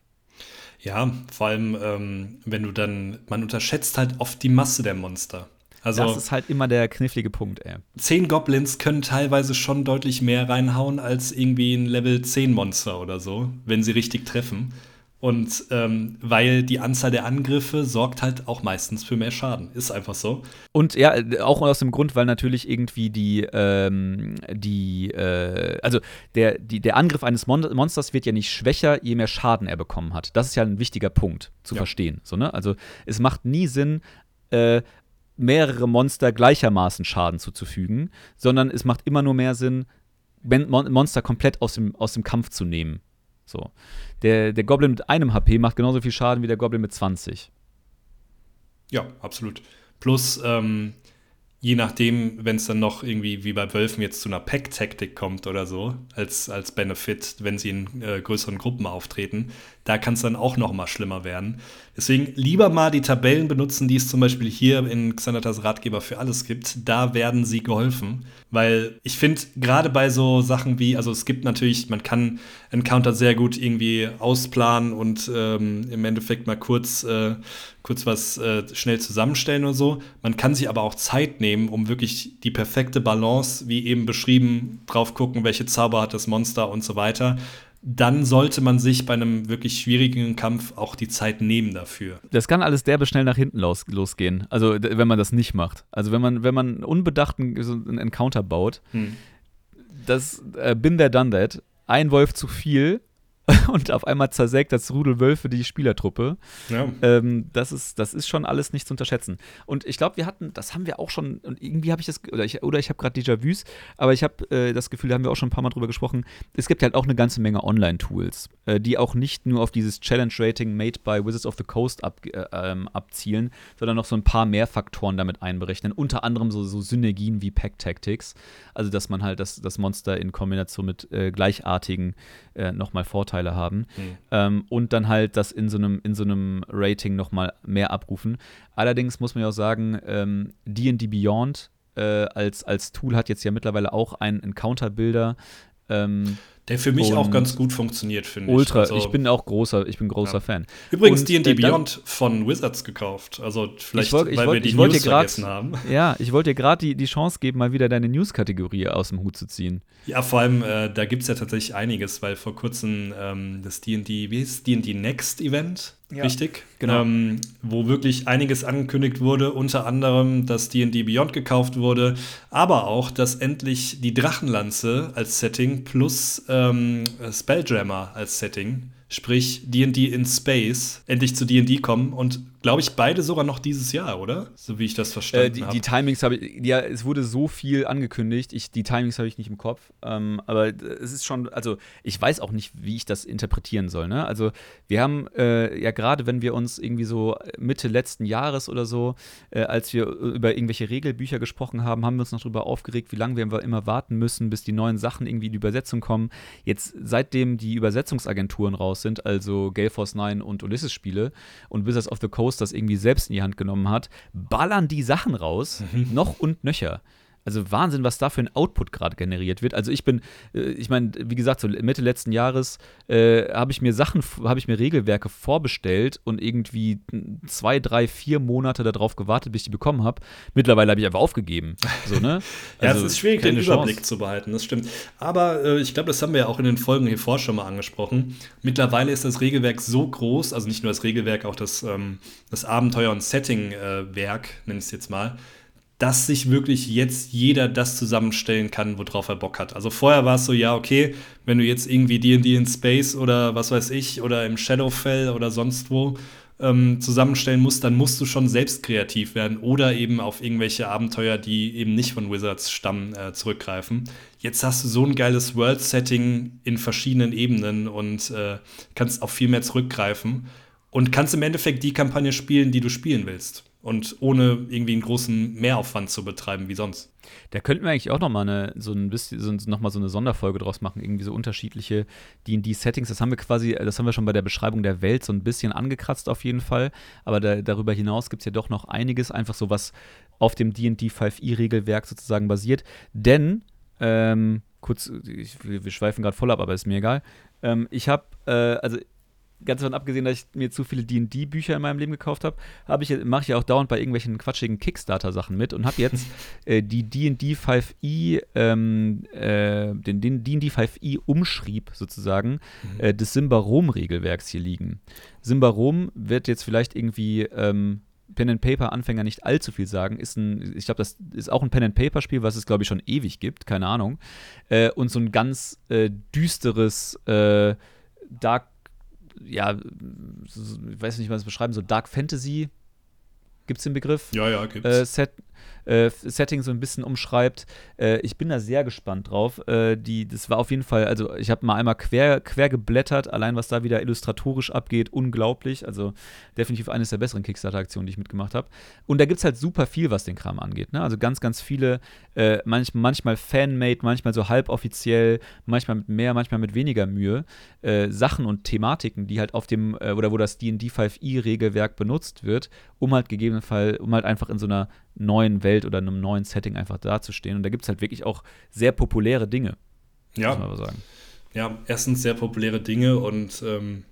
S1: Ja, vor allem, ähm, wenn du dann, man unterschätzt halt oft die Masse der Monster.
S2: Also, das ist halt immer der knifflige Punkt, ey.
S1: Zehn Goblins können teilweise schon deutlich mehr reinhauen als irgendwie ein Level 10 Monster oder so, wenn sie richtig treffen. Und ähm, weil die Anzahl der Angriffe sorgt halt auch meistens für mehr Schaden. Ist einfach so.
S2: Und ja, auch aus dem Grund, weil natürlich irgendwie die, ähm, die, äh, also der, die, der Angriff eines Mon Monsters wird ja nicht schwächer, je mehr Schaden er bekommen hat. Das ist ja ein wichtiger Punkt zu ja. verstehen. So, ne? Also es macht nie Sinn, äh, mehrere Monster gleichermaßen Schaden zuzufügen, sondern es macht immer nur mehr Sinn, Mon Monster komplett aus dem, aus dem Kampf zu nehmen. So. Der, der Goblin mit einem HP macht genauso viel Schaden wie der Goblin mit 20.
S1: Ja, absolut. Plus, ähm, je nachdem, wenn es dann noch irgendwie wie bei Wölfen jetzt zu einer Pack-Taktik kommt oder so, als, als Benefit, wenn sie in äh, größeren Gruppen auftreten, da kann es dann auch noch mal schlimmer werden. Deswegen lieber mal die Tabellen benutzen, die es zum Beispiel hier in Xanatas Ratgeber für alles gibt. Da werden sie geholfen. Weil ich finde, gerade bei so Sachen wie, also es gibt natürlich, man kann Encounter sehr gut irgendwie ausplanen und ähm, im Endeffekt mal kurz, äh, kurz was äh, schnell zusammenstellen oder so. Man kann sich aber auch Zeit nehmen, um wirklich die perfekte Balance, wie eben beschrieben, drauf gucken, welche Zauber hat das Monster und so weiter dann sollte man sich bei einem wirklich schwierigen Kampf auch die Zeit nehmen dafür.
S2: Das kann alles derbe schnell nach hinten los, losgehen. Also wenn man das nicht macht. Also wenn man, wenn man unbedachten so einen Encounter baut, hm. das äh, bin there, done that. Ein Wolf zu viel und auf einmal zersägt das Rudel Wölfe die Spielertruppe. Ja. Ähm, das, ist, das ist schon alles nicht zu unterschätzen. Und ich glaube, wir hatten, das haben wir auch schon, und irgendwie habe ich das, oder ich, oder ich habe gerade Déjà-vus, aber ich habe äh, das Gefühl, da haben wir auch schon ein paar Mal drüber gesprochen, es gibt halt auch eine ganze Menge Online-Tools, äh, die auch nicht nur auf dieses Challenge-Rating made by Wizards of the Coast ab, äh, ähm, abzielen, sondern noch so ein paar mehr Faktoren damit einberechnen. Unter anderem so, so Synergien wie Pack Tactics, also dass man halt das, das Monster in Kombination mit äh, gleichartigen äh, nochmal Vorteile haben. Mhm. Ähm, und dann halt das in so einem, in so einem Rating nochmal mehr abrufen. Allerdings muss man ja auch sagen, ähm, D&D Beyond äh, als, als Tool hat jetzt ja mittlerweile auch einen Encounter-Bilder. Ähm,
S1: der für mich auch ganz gut funktioniert, finde
S2: ich. Ultra, also, ich bin auch großer, ich bin großer ja. Fan.
S1: Übrigens D&D Beyond von Wizards gekauft, also vielleicht, wollt, weil wollt, wir die News grad, vergessen haben.
S2: Ja, ich wollte dir gerade die, die Chance geben, mal wieder deine News-Kategorie aus dem Hut zu ziehen.
S1: Ja, vor allem, äh, da gibt es ja tatsächlich einiges, weil vor kurzem ähm, das D&D, wie hieß D&D Next Event ja, richtig? Genau. Ähm, wo wirklich einiges angekündigt wurde, unter anderem, dass D&D Beyond gekauft wurde, aber auch, dass endlich die Drachenlanze als Setting plus ähm, Spelljammer als Setting sprich D&D in Space, endlich zu D&D kommen und glaube ich beide sogar noch dieses Jahr, oder? So wie ich das verstanden äh,
S2: die,
S1: habe.
S2: Die Timings habe ich, ja, es wurde so viel angekündigt, ich, die Timings habe ich nicht im Kopf, ähm, aber es ist schon, also ich weiß auch nicht, wie ich das interpretieren soll, ne? Also wir haben äh, ja gerade, wenn wir uns irgendwie so Mitte letzten Jahres oder so, äh, als wir über irgendwelche Regelbücher gesprochen haben, haben wir uns noch darüber aufgeregt, wie lange wir immer warten müssen, bis die neuen Sachen irgendwie in die Übersetzung kommen. Jetzt, seitdem die Übersetzungsagenturen raus sind, also Gale Force 9 und Ulysses-Spiele und Wizards of the Coast das irgendwie selbst in die Hand genommen hat, ballern die Sachen raus, mhm. noch und nöcher. Also Wahnsinn, was da für ein Output gerade generiert wird. Also ich bin, äh, ich meine, wie gesagt, so Mitte letzten Jahres äh, habe ich mir Sachen, habe ich mir Regelwerke vorbestellt und irgendwie zwei, drei, vier Monate darauf gewartet, bis ich die bekommen habe. Mittlerweile habe ich einfach aufgegeben. So, ne?
S1: ja, also, es ist schwierig, den Überblick Chance. zu behalten, das stimmt. Aber äh, ich glaube, das haben wir ja auch in den Folgen hier vor schon mal angesprochen. Mittlerweile ist das Regelwerk so groß, also nicht nur das Regelwerk, auch das, ähm, das Abenteuer- und Setting-Werk, äh, nenne ich es jetzt mal, dass sich wirklich jetzt jeder das zusammenstellen kann, worauf er Bock hat. Also vorher war es so, ja, okay, wenn du jetzt irgendwie D&D in Space oder was weiß ich oder im Shadowfell oder sonst wo ähm, zusammenstellen musst, dann musst du schon selbst kreativ werden oder eben auf irgendwelche Abenteuer, die eben nicht von Wizards stammen, äh, zurückgreifen. Jetzt hast du so ein geiles World-Setting in verschiedenen Ebenen und äh, kannst auf viel mehr zurückgreifen und kannst im Endeffekt die Kampagne spielen, die du spielen willst und ohne irgendwie einen großen Mehraufwand zu betreiben wie sonst.
S2: Da könnten wir eigentlich auch noch mal eine, so ein bisschen so, noch mal so eine Sonderfolge draus machen, irgendwie so unterschiedliche D&D-Settings. Das haben wir quasi, das haben wir schon bei der Beschreibung der Welt so ein bisschen angekratzt auf jeden Fall. Aber da, darüber hinaus gibt es ja doch noch einiges, einfach so was auf dem D&D 5e-Regelwerk sozusagen basiert. Denn, ähm, kurz, ich, wir schweifen gerade voll ab, aber ist mir egal. Ähm, ich habe, äh, also ganz davon abgesehen, dass ich mir zu viele D&D-Bücher in meinem Leben gekauft habe, hab ich, mache ich ja auch dauernd bei irgendwelchen quatschigen Kickstarter-Sachen mit und habe jetzt äh, die D&D 5e, ähm, äh, den D&D 5e Umschrieb sozusagen mhm. äh, des Simba-Rom-Regelwerks hier liegen. Simba-Rom wird jetzt vielleicht irgendwie ähm, Pen-and-Paper-Anfänger nicht allzu viel sagen. Ist ein, ich glaube, das ist auch ein Pen-and-Paper-Spiel, was es, glaube ich, schon ewig gibt, keine Ahnung. Äh, und so ein ganz äh, düsteres äh, Dark ja, ich weiß nicht, wie man das beschreiben, so Dark Fantasy, gibt es den Begriff?
S1: Ja, ja, gibt's.
S2: Äh, Set, äh, Setting so ein bisschen umschreibt. Äh, ich bin da sehr gespannt drauf. Äh, die, das war auf jeden Fall, also ich habe mal einmal quer, quer geblättert, allein was da wieder illustratorisch abgeht, unglaublich. Also definitiv eines der besseren Kickstarter-Aktionen, die ich mitgemacht habe. Und da gibt es halt super viel, was den Kram angeht. Ne? Also ganz, ganz viele, äh, manch, manchmal fan-made, manchmal so halboffiziell, manchmal mit mehr, manchmal mit weniger Mühe, äh, Sachen und Thematiken, die halt auf dem, äh, oder wo das D&D 5e-Regelwerk benutzt wird, um halt gegebenenfalls, um halt einfach in so einer neuen Welt oder einem neuen Setting einfach dazustehen. Und da gibt es halt wirklich auch sehr populäre Dinge.
S1: Ja. Muss man aber sagen. Ja, erstens sehr populäre Dinge und ähm,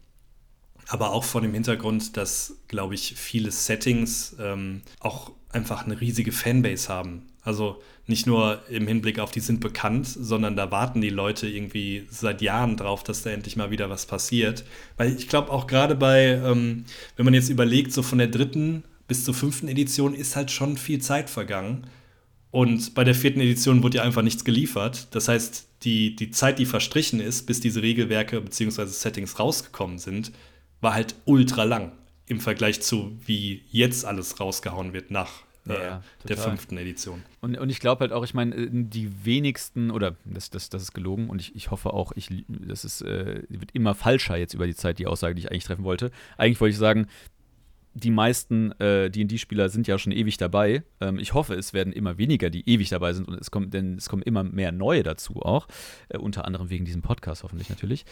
S1: aber auch vor dem Hintergrund, dass, glaube ich, viele Settings ähm, auch einfach eine riesige Fanbase haben. Also nicht nur im Hinblick auf, die sind bekannt, sondern da warten die Leute irgendwie seit Jahren drauf, dass da endlich mal wieder was passiert. Weil ich glaube auch gerade bei, ähm, wenn man jetzt überlegt, so von der dritten bis zur fünften Edition ist halt schon viel Zeit vergangen. Und bei der vierten Edition wurde ja einfach nichts geliefert. Das heißt, die, die Zeit, die verstrichen ist, bis diese Regelwerke bzw. Settings rausgekommen sind, war halt ultra lang im Vergleich zu, wie jetzt alles rausgehauen wird nach äh, ja, der fünften Edition.
S2: Und, und ich glaube halt auch, ich meine, äh, die wenigsten, oder das, das, das ist gelogen und ich, ich hoffe auch, ich, das ist, äh, wird immer falscher jetzt über die Zeit, die Aussage, die ich eigentlich treffen wollte. Eigentlich wollte ich sagen, die meisten äh, DD-Spieler sind ja schon ewig dabei. Ähm, ich hoffe, es werden immer weniger, die ewig dabei sind und es kommt, denn es kommen immer mehr neue dazu auch. Äh, unter anderem wegen diesem Podcast hoffentlich natürlich.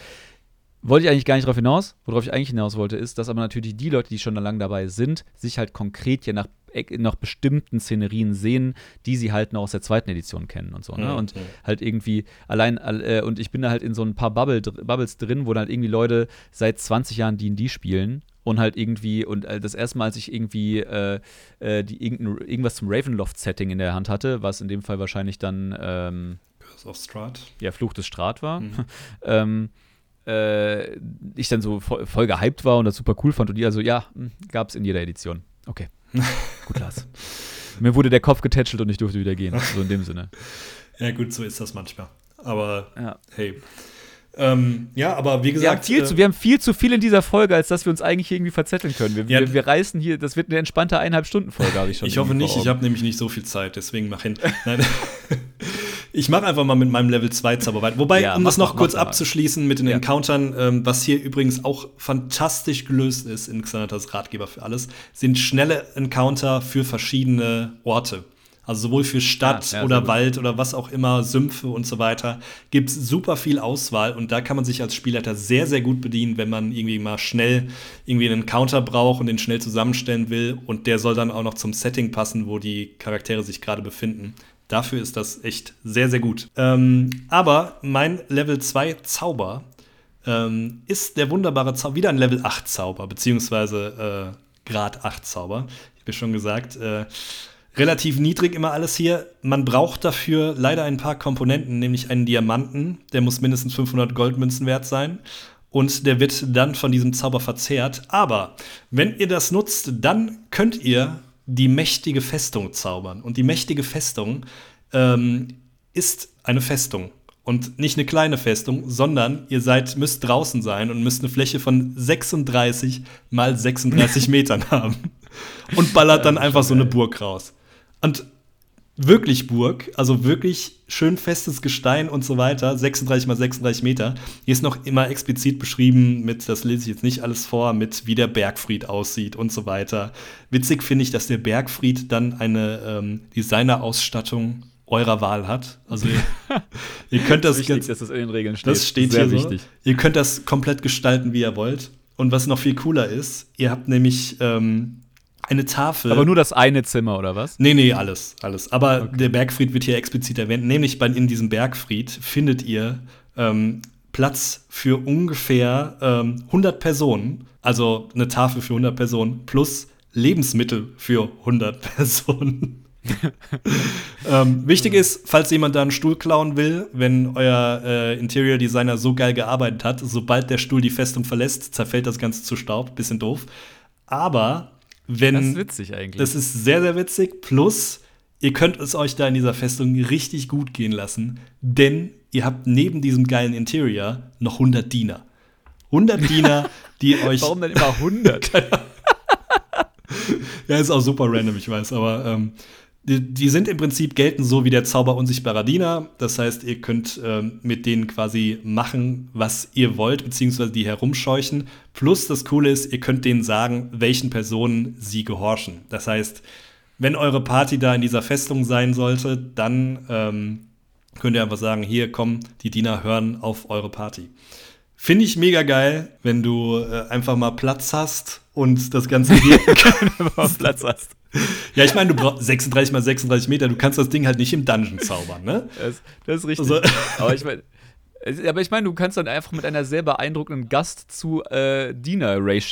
S2: Wollte ich eigentlich gar nicht darauf hinaus. Worauf ich eigentlich hinaus wollte, ist, dass aber natürlich die Leute, die schon lange dabei sind, sich halt konkret ja nach, nach bestimmten Szenerien sehen, die sie halt noch aus der zweiten Edition kennen und so. Ne? Mhm. Und halt irgendwie allein, äh, und ich bin da halt in so ein paar Bubble, Bubbles drin, wo dann halt irgendwie Leute seit 20 Jahren DD spielen und halt irgendwie, und äh, das erste Mal, als ich irgendwie äh, äh, die, irgendwas zum Ravenloft-Setting in der Hand hatte, was in dem Fall wahrscheinlich dann ähm,
S1: Curse of Strahd.
S2: Ja, Fluch des Strahd war. Mhm. ähm, äh, ich dann so voll, voll gehypt war und das super cool fand und die also, ja, hm, gab es in jeder Edition. Okay. Gut, Lars. Mir wurde der Kopf getätschelt und ich durfte wieder gehen. So in dem Sinne.
S1: Ja, gut, so ist das manchmal. Aber ja. hey. Ähm, ja, aber wie gesagt.
S2: Wir haben, viel äh, zu, wir haben viel zu viel in dieser Folge, als dass wir uns eigentlich irgendwie verzetteln können. Wir, ja, wir, wir, reißen hier, das wird eine entspannte eineinhalb Stunden Folge, habe ich schon.
S1: ich hoffe nicht, ich habe nämlich nicht so viel Zeit, deswegen mach hin. Nein. ich mache einfach mal mit meinem Level 2 Zauber weiter. Wobei, ja, um das noch kurz abzuschließen mit den ja. Encountern, ähm, was hier übrigens auch fantastisch gelöst ist in Xanatas Ratgeber für alles, sind schnelle Encounter für verschiedene Orte. Also sowohl für Stadt ja, ja, oder Wald oder was auch immer, Sümpfe und so weiter, gibt es super viel Auswahl und da kann man sich als Spielleiter sehr, sehr gut bedienen, wenn man irgendwie mal schnell irgendwie einen Counter braucht und den schnell zusammenstellen will und der soll dann auch noch zum Setting passen, wo die Charaktere sich gerade befinden. Dafür ist das echt sehr, sehr gut. Ähm, aber mein Level 2 Zauber ähm, ist der wunderbare Zauber, wieder ein Level 8 Zauber, beziehungsweise äh, Grad 8 Zauber. Ich habe ja schon gesagt, äh, relativ niedrig immer alles hier. Man braucht dafür leider ein paar Komponenten, nämlich einen Diamanten. Der muss mindestens 500 Goldmünzen wert sein. Und der wird dann von diesem Zauber verzehrt. Aber wenn ihr das nutzt, dann könnt ihr die mächtige Festung zaubern. Und die mächtige Festung ähm, ist eine Festung. Und nicht eine kleine Festung, sondern ihr seid, müsst draußen sein und müsst eine Fläche von 36 mal 36 Metern haben. Und ballert dann einfach so eine Burg raus. Und wirklich Burg, also wirklich schön festes Gestein und so weiter, 36 mal 36 Meter. Hier ist noch immer explizit beschrieben mit, das lese ich jetzt nicht alles vor, mit wie der Bergfried aussieht und so weiter. Witzig finde ich, dass der Bergfried dann eine ähm, Designerausstattung eurer Wahl hat. Also ihr, ihr könnt das,
S2: wichtig, ganz, dass das in den Regeln steht.
S1: Das steht Sehr hier wichtig. So. Ihr könnt das komplett gestalten, wie ihr wollt. Und was noch viel cooler ist, ihr habt nämlich ähm, eine Tafel.
S2: Aber nur das eine Zimmer, oder was?
S1: Nee, nee, alles, alles. Aber okay. der Bergfried wird hier explizit erwähnt. Nämlich bei, in diesem Bergfried findet ihr ähm, Platz für ungefähr ähm, 100 Personen. Also eine Tafel für 100 Personen plus Lebensmittel für 100 Personen. ähm, wichtig ist, falls jemand da einen Stuhl klauen will, wenn euer äh, Interior Designer so geil gearbeitet hat, sobald der Stuhl die Festung verlässt, zerfällt das Ganze zu Staub. Bisschen doof. Aber wenn, das
S2: ist witzig eigentlich.
S1: Das ist sehr, sehr witzig. Plus, ihr könnt es euch da in dieser Festung richtig gut gehen lassen, denn ihr habt neben diesem geilen Interior noch 100 Diener. 100 Diener, die euch.
S2: Warum denn immer 100?
S1: ja, ist auch super random, ich weiß, aber ähm, die, die, sind im Prinzip gelten so wie der Zauber unsichtbarer Diener. Das heißt, ihr könnt ähm, mit denen quasi machen, was ihr wollt, beziehungsweise die herumscheuchen. Plus das Coole ist, ihr könnt denen sagen, welchen Personen sie gehorchen. Das heißt, wenn eure Party da in dieser Festung sein sollte, dann ähm, könnt ihr einfach sagen, hier komm, die Diener hören auf eure Party. Finde ich mega geil, wenn du äh, einfach mal Platz hast und das Ganze hier
S2: Platz hast.
S1: Ja, ich meine, du brauchst 36 mal 36 Meter, du kannst das Ding halt nicht im Dungeon zaubern, ne?
S2: Das, das ist richtig. Also, aber ich meine, aber ich meine, du kannst dann einfach mit einer sehr beeindruckenden Gast zu äh,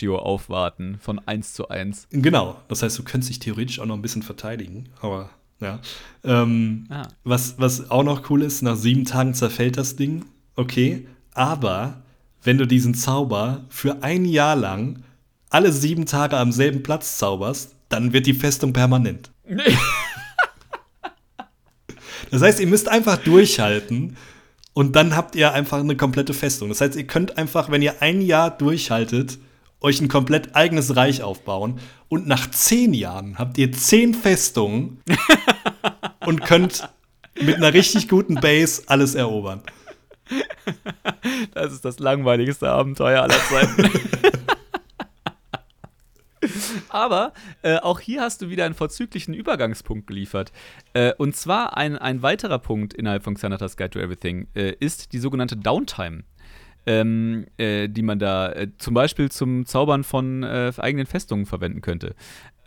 S2: aufwarten von 1 zu 1.
S1: Genau, das heißt, du könntest dich theoretisch auch noch ein bisschen verteidigen, aber ja. Ähm, ah. was, was auch noch cool ist, nach sieben Tagen zerfällt das Ding, okay, aber wenn du diesen Zauber für ein Jahr lang alle sieben Tage am selben Platz zauberst, dann wird die Festung permanent. das heißt, ihr müsst einfach durchhalten und dann habt ihr einfach eine komplette Festung. Das heißt, ihr könnt einfach, wenn ihr ein Jahr durchhaltet, euch ein komplett eigenes Reich aufbauen und nach zehn Jahren habt ihr zehn Festungen und könnt mit einer richtig guten Base alles erobern.
S2: Das ist das langweiligste Abenteuer aller Zeiten. Aber äh, auch hier hast du wieder einen vorzüglichen Übergangspunkt geliefert. Äh, und zwar ein, ein weiterer Punkt innerhalb von Xanatas Guide to Everything äh, ist die sogenannte Downtime. Ähm, äh, die man da äh, zum Beispiel zum Zaubern von äh, eigenen Festungen verwenden könnte.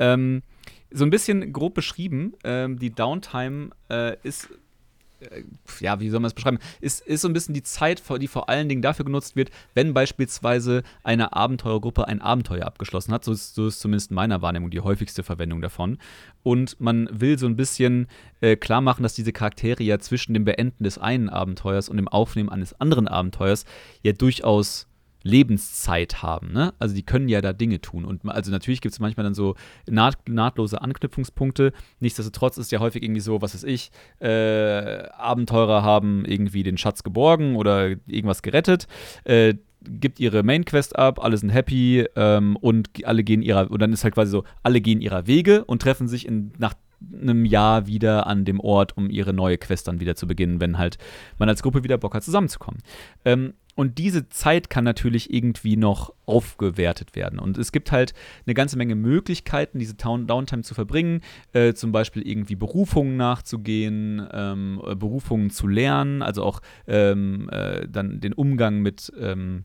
S2: Ähm, so ein bisschen grob beschrieben, ähm, die Downtime ist äh, ja, wie soll man es beschreiben? Ist, ist so ein bisschen die Zeit, die vor allen Dingen dafür genutzt wird, wenn beispielsweise eine Abenteurergruppe ein Abenteuer abgeschlossen hat. So ist, so ist zumindest in meiner Wahrnehmung die häufigste Verwendung davon. Und man will so ein bisschen äh, klar machen, dass diese Charaktere ja zwischen dem Beenden des einen Abenteuers und dem Aufnehmen eines anderen Abenteuers ja durchaus Lebenszeit haben. Ne? Also die können ja da Dinge tun. Und also natürlich gibt es manchmal dann so naht, nahtlose Anknüpfungspunkte. Nichtsdestotrotz ist ja häufig irgendwie so, was weiß ich, äh, Abenteurer haben irgendwie den Schatz geborgen oder irgendwas gerettet. Äh, gibt ihre Main Quest ab, alle sind happy ähm, und alle gehen ihrer, und dann ist halt quasi so, alle gehen ihrer Wege und treffen sich in, nach einem Jahr wieder an dem Ort, um ihre neue Quest dann wieder zu beginnen, wenn halt man als Gruppe wieder Bock hat, zusammenzukommen. Ähm, und diese Zeit kann natürlich irgendwie noch aufgewertet werden. Und es gibt halt eine ganze Menge Möglichkeiten, diese Downtime zu verbringen. Äh, zum Beispiel irgendwie Berufungen nachzugehen, ähm, äh, Berufungen zu lernen, also auch ähm, äh, dann den Umgang mit. Ähm,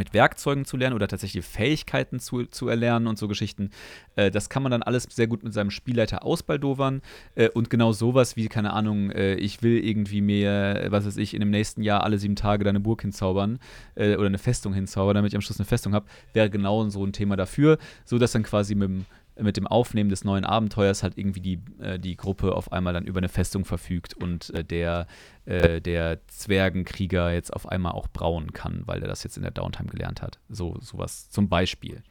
S2: mit Werkzeugen zu lernen oder tatsächlich Fähigkeiten zu, zu erlernen und so Geschichten. Äh, das kann man dann alles sehr gut mit seinem Spielleiter ausbaldowern. Äh, und genau sowas wie, keine Ahnung, äh, ich will irgendwie mir, was weiß ich, in dem nächsten Jahr alle sieben Tage deine Burg hinzaubern äh, oder eine Festung hinzaubern, damit ich am Schluss eine Festung habe, wäre genau so ein Thema dafür, so dass dann quasi mit dem mit dem Aufnehmen des neuen Abenteuers halt irgendwie die, äh, die Gruppe auf einmal dann über eine Festung verfügt und äh, der, äh, der Zwergenkrieger jetzt auf einmal auch brauen kann, weil er das jetzt in der Downtime gelernt hat. So sowas zum Beispiel.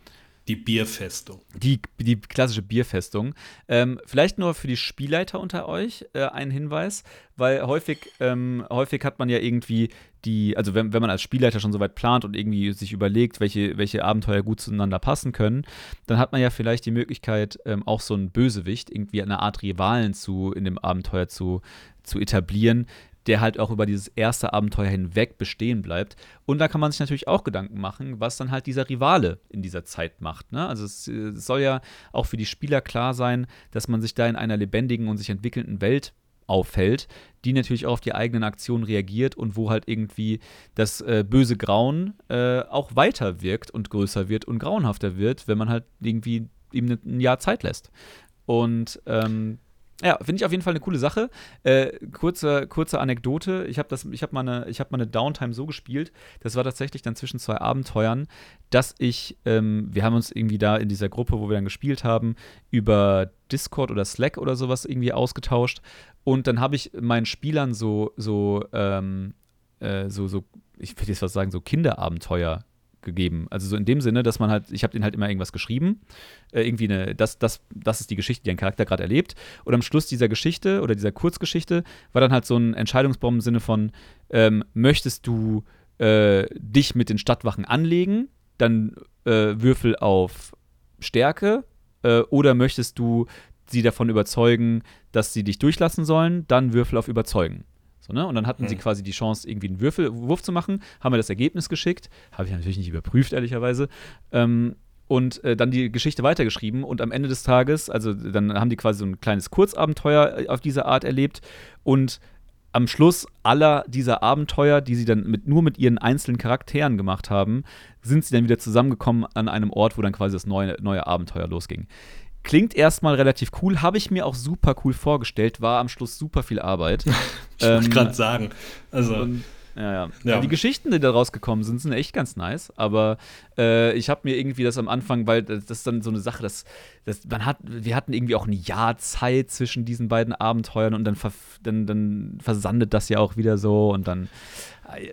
S1: Die Bierfestung.
S2: Die, die klassische Bierfestung. Ähm, vielleicht nur für die Spielleiter unter euch äh, ein Hinweis, weil häufig, ähm, häufig hat man ja irgendwie die, also wenn, wenn man als Spielleiter schon so weit plant und irgendwie sich überlegt, welche, welche Abenteuer gut zueinander passen können, dann hat man ja vielleicht die Möglichkeit, ähm, auch so einen Bösewicht, irgendwie eine Art Rivalen zu, in dem Abenteuer zu, zu etablieren, der halt auch über dieses erste Abenteuer hinweg bestehen bleibt. Und da kann man sich natürlich auch Gedanken machen, was dann halt dieser Rivale in dieser Zeit macht. Ne? Also es, es soll ja auch für die Spieler klar sein, dass man sich da in einer lebendigen und sich entwickelnden Welt auffällt, die natürlich auch auf die eigenen Aktionen reagiert und wo halt irgendwie das äh, böse Grauen äh, auch weiter wirkt und größer wird und grauenhafter wird, wenn man halt irgendwie ihm ne, ein Jahr Zeit lässt. Und ähm, ja, finde ich auf jeden Fall eine coole Sache. Äh, kurze, kurze Anekdote. Ich habe hab mal, hab mal eine Downtime so gespielt. Das war tatsächlich dann zwischen zwei Abenteuern, dass ich, ähm, wir haben uns irgendwie da in dieser Gruppe, wo wir dann gespielt haben, über Discord oder Slack oder sowas irgendwie ausgetauscht. Und dann habe ich meinen Spielern so, so, ähm, äh, so, so, ich würde jetzt was sagen, so Kinderabenteuer gegeben. Also so in dem Sinne, dass man halt, ich habe denen halt immer irgendwas geschrieben, äh, irgendwie eine, das, das, das ist die Geschichte, die ein Charakter gerade erlebt. Und am Schluss dieser Geschichte oder dieser Kurzgeschichte war dann halt so ein Entscheidungsbaum im Sinne von, ähm, möchtest du äh, dich mit den Stadtwachen anlegen, dann äh, würfel auf Stärke äh, oder möchtest du sie davon überzeugen, dass sie dich durchlassen sollen, dann würfel auf Überzeugen. So, ne? Und dann hatten mhm. sie quasi die Chance, irgendwie einen Würfel, Wurf zu machen, haben mir das Ergebnis geschickt. Habe ich natürlich nicht überprüft, ehrlicherweise. Ähm, und äh, dann die Geschichte weitergeschrieben und am Ende des Tages, also dann haben die quasi so ein kleines Kurzabenteuer äh, auf diese Art erlebt und am Schluss aller dieser Abenteuer, die sie dann mit, nur mit ihren einzelnen Charakteren gemacht haben, sind sie dann wieder zusammengekommen an einem Ort, wo dann quasi das neue, neue Abenteuer losging. Klingt erstmal relativ cool, habe ich mir auch super cool vorgestellt, war am Schluss super viel Arbeit.
S1: ich wollte ähm, gerade sagen. Also.
S2: Und, ja, ja, ja. Die Geschichten, die da rausgekommen sind, sind echt ganz nice. Aber äh, ich habe mir irgendwie das am Anfang, weil das, ist dann so eine Sache, dass, dass man hat, wir hatten irgendwie auch ein Jahr Zeit zwischen diesen beiden Abenteuern und dann, dann, dann versandet das ja auch wieder so und dann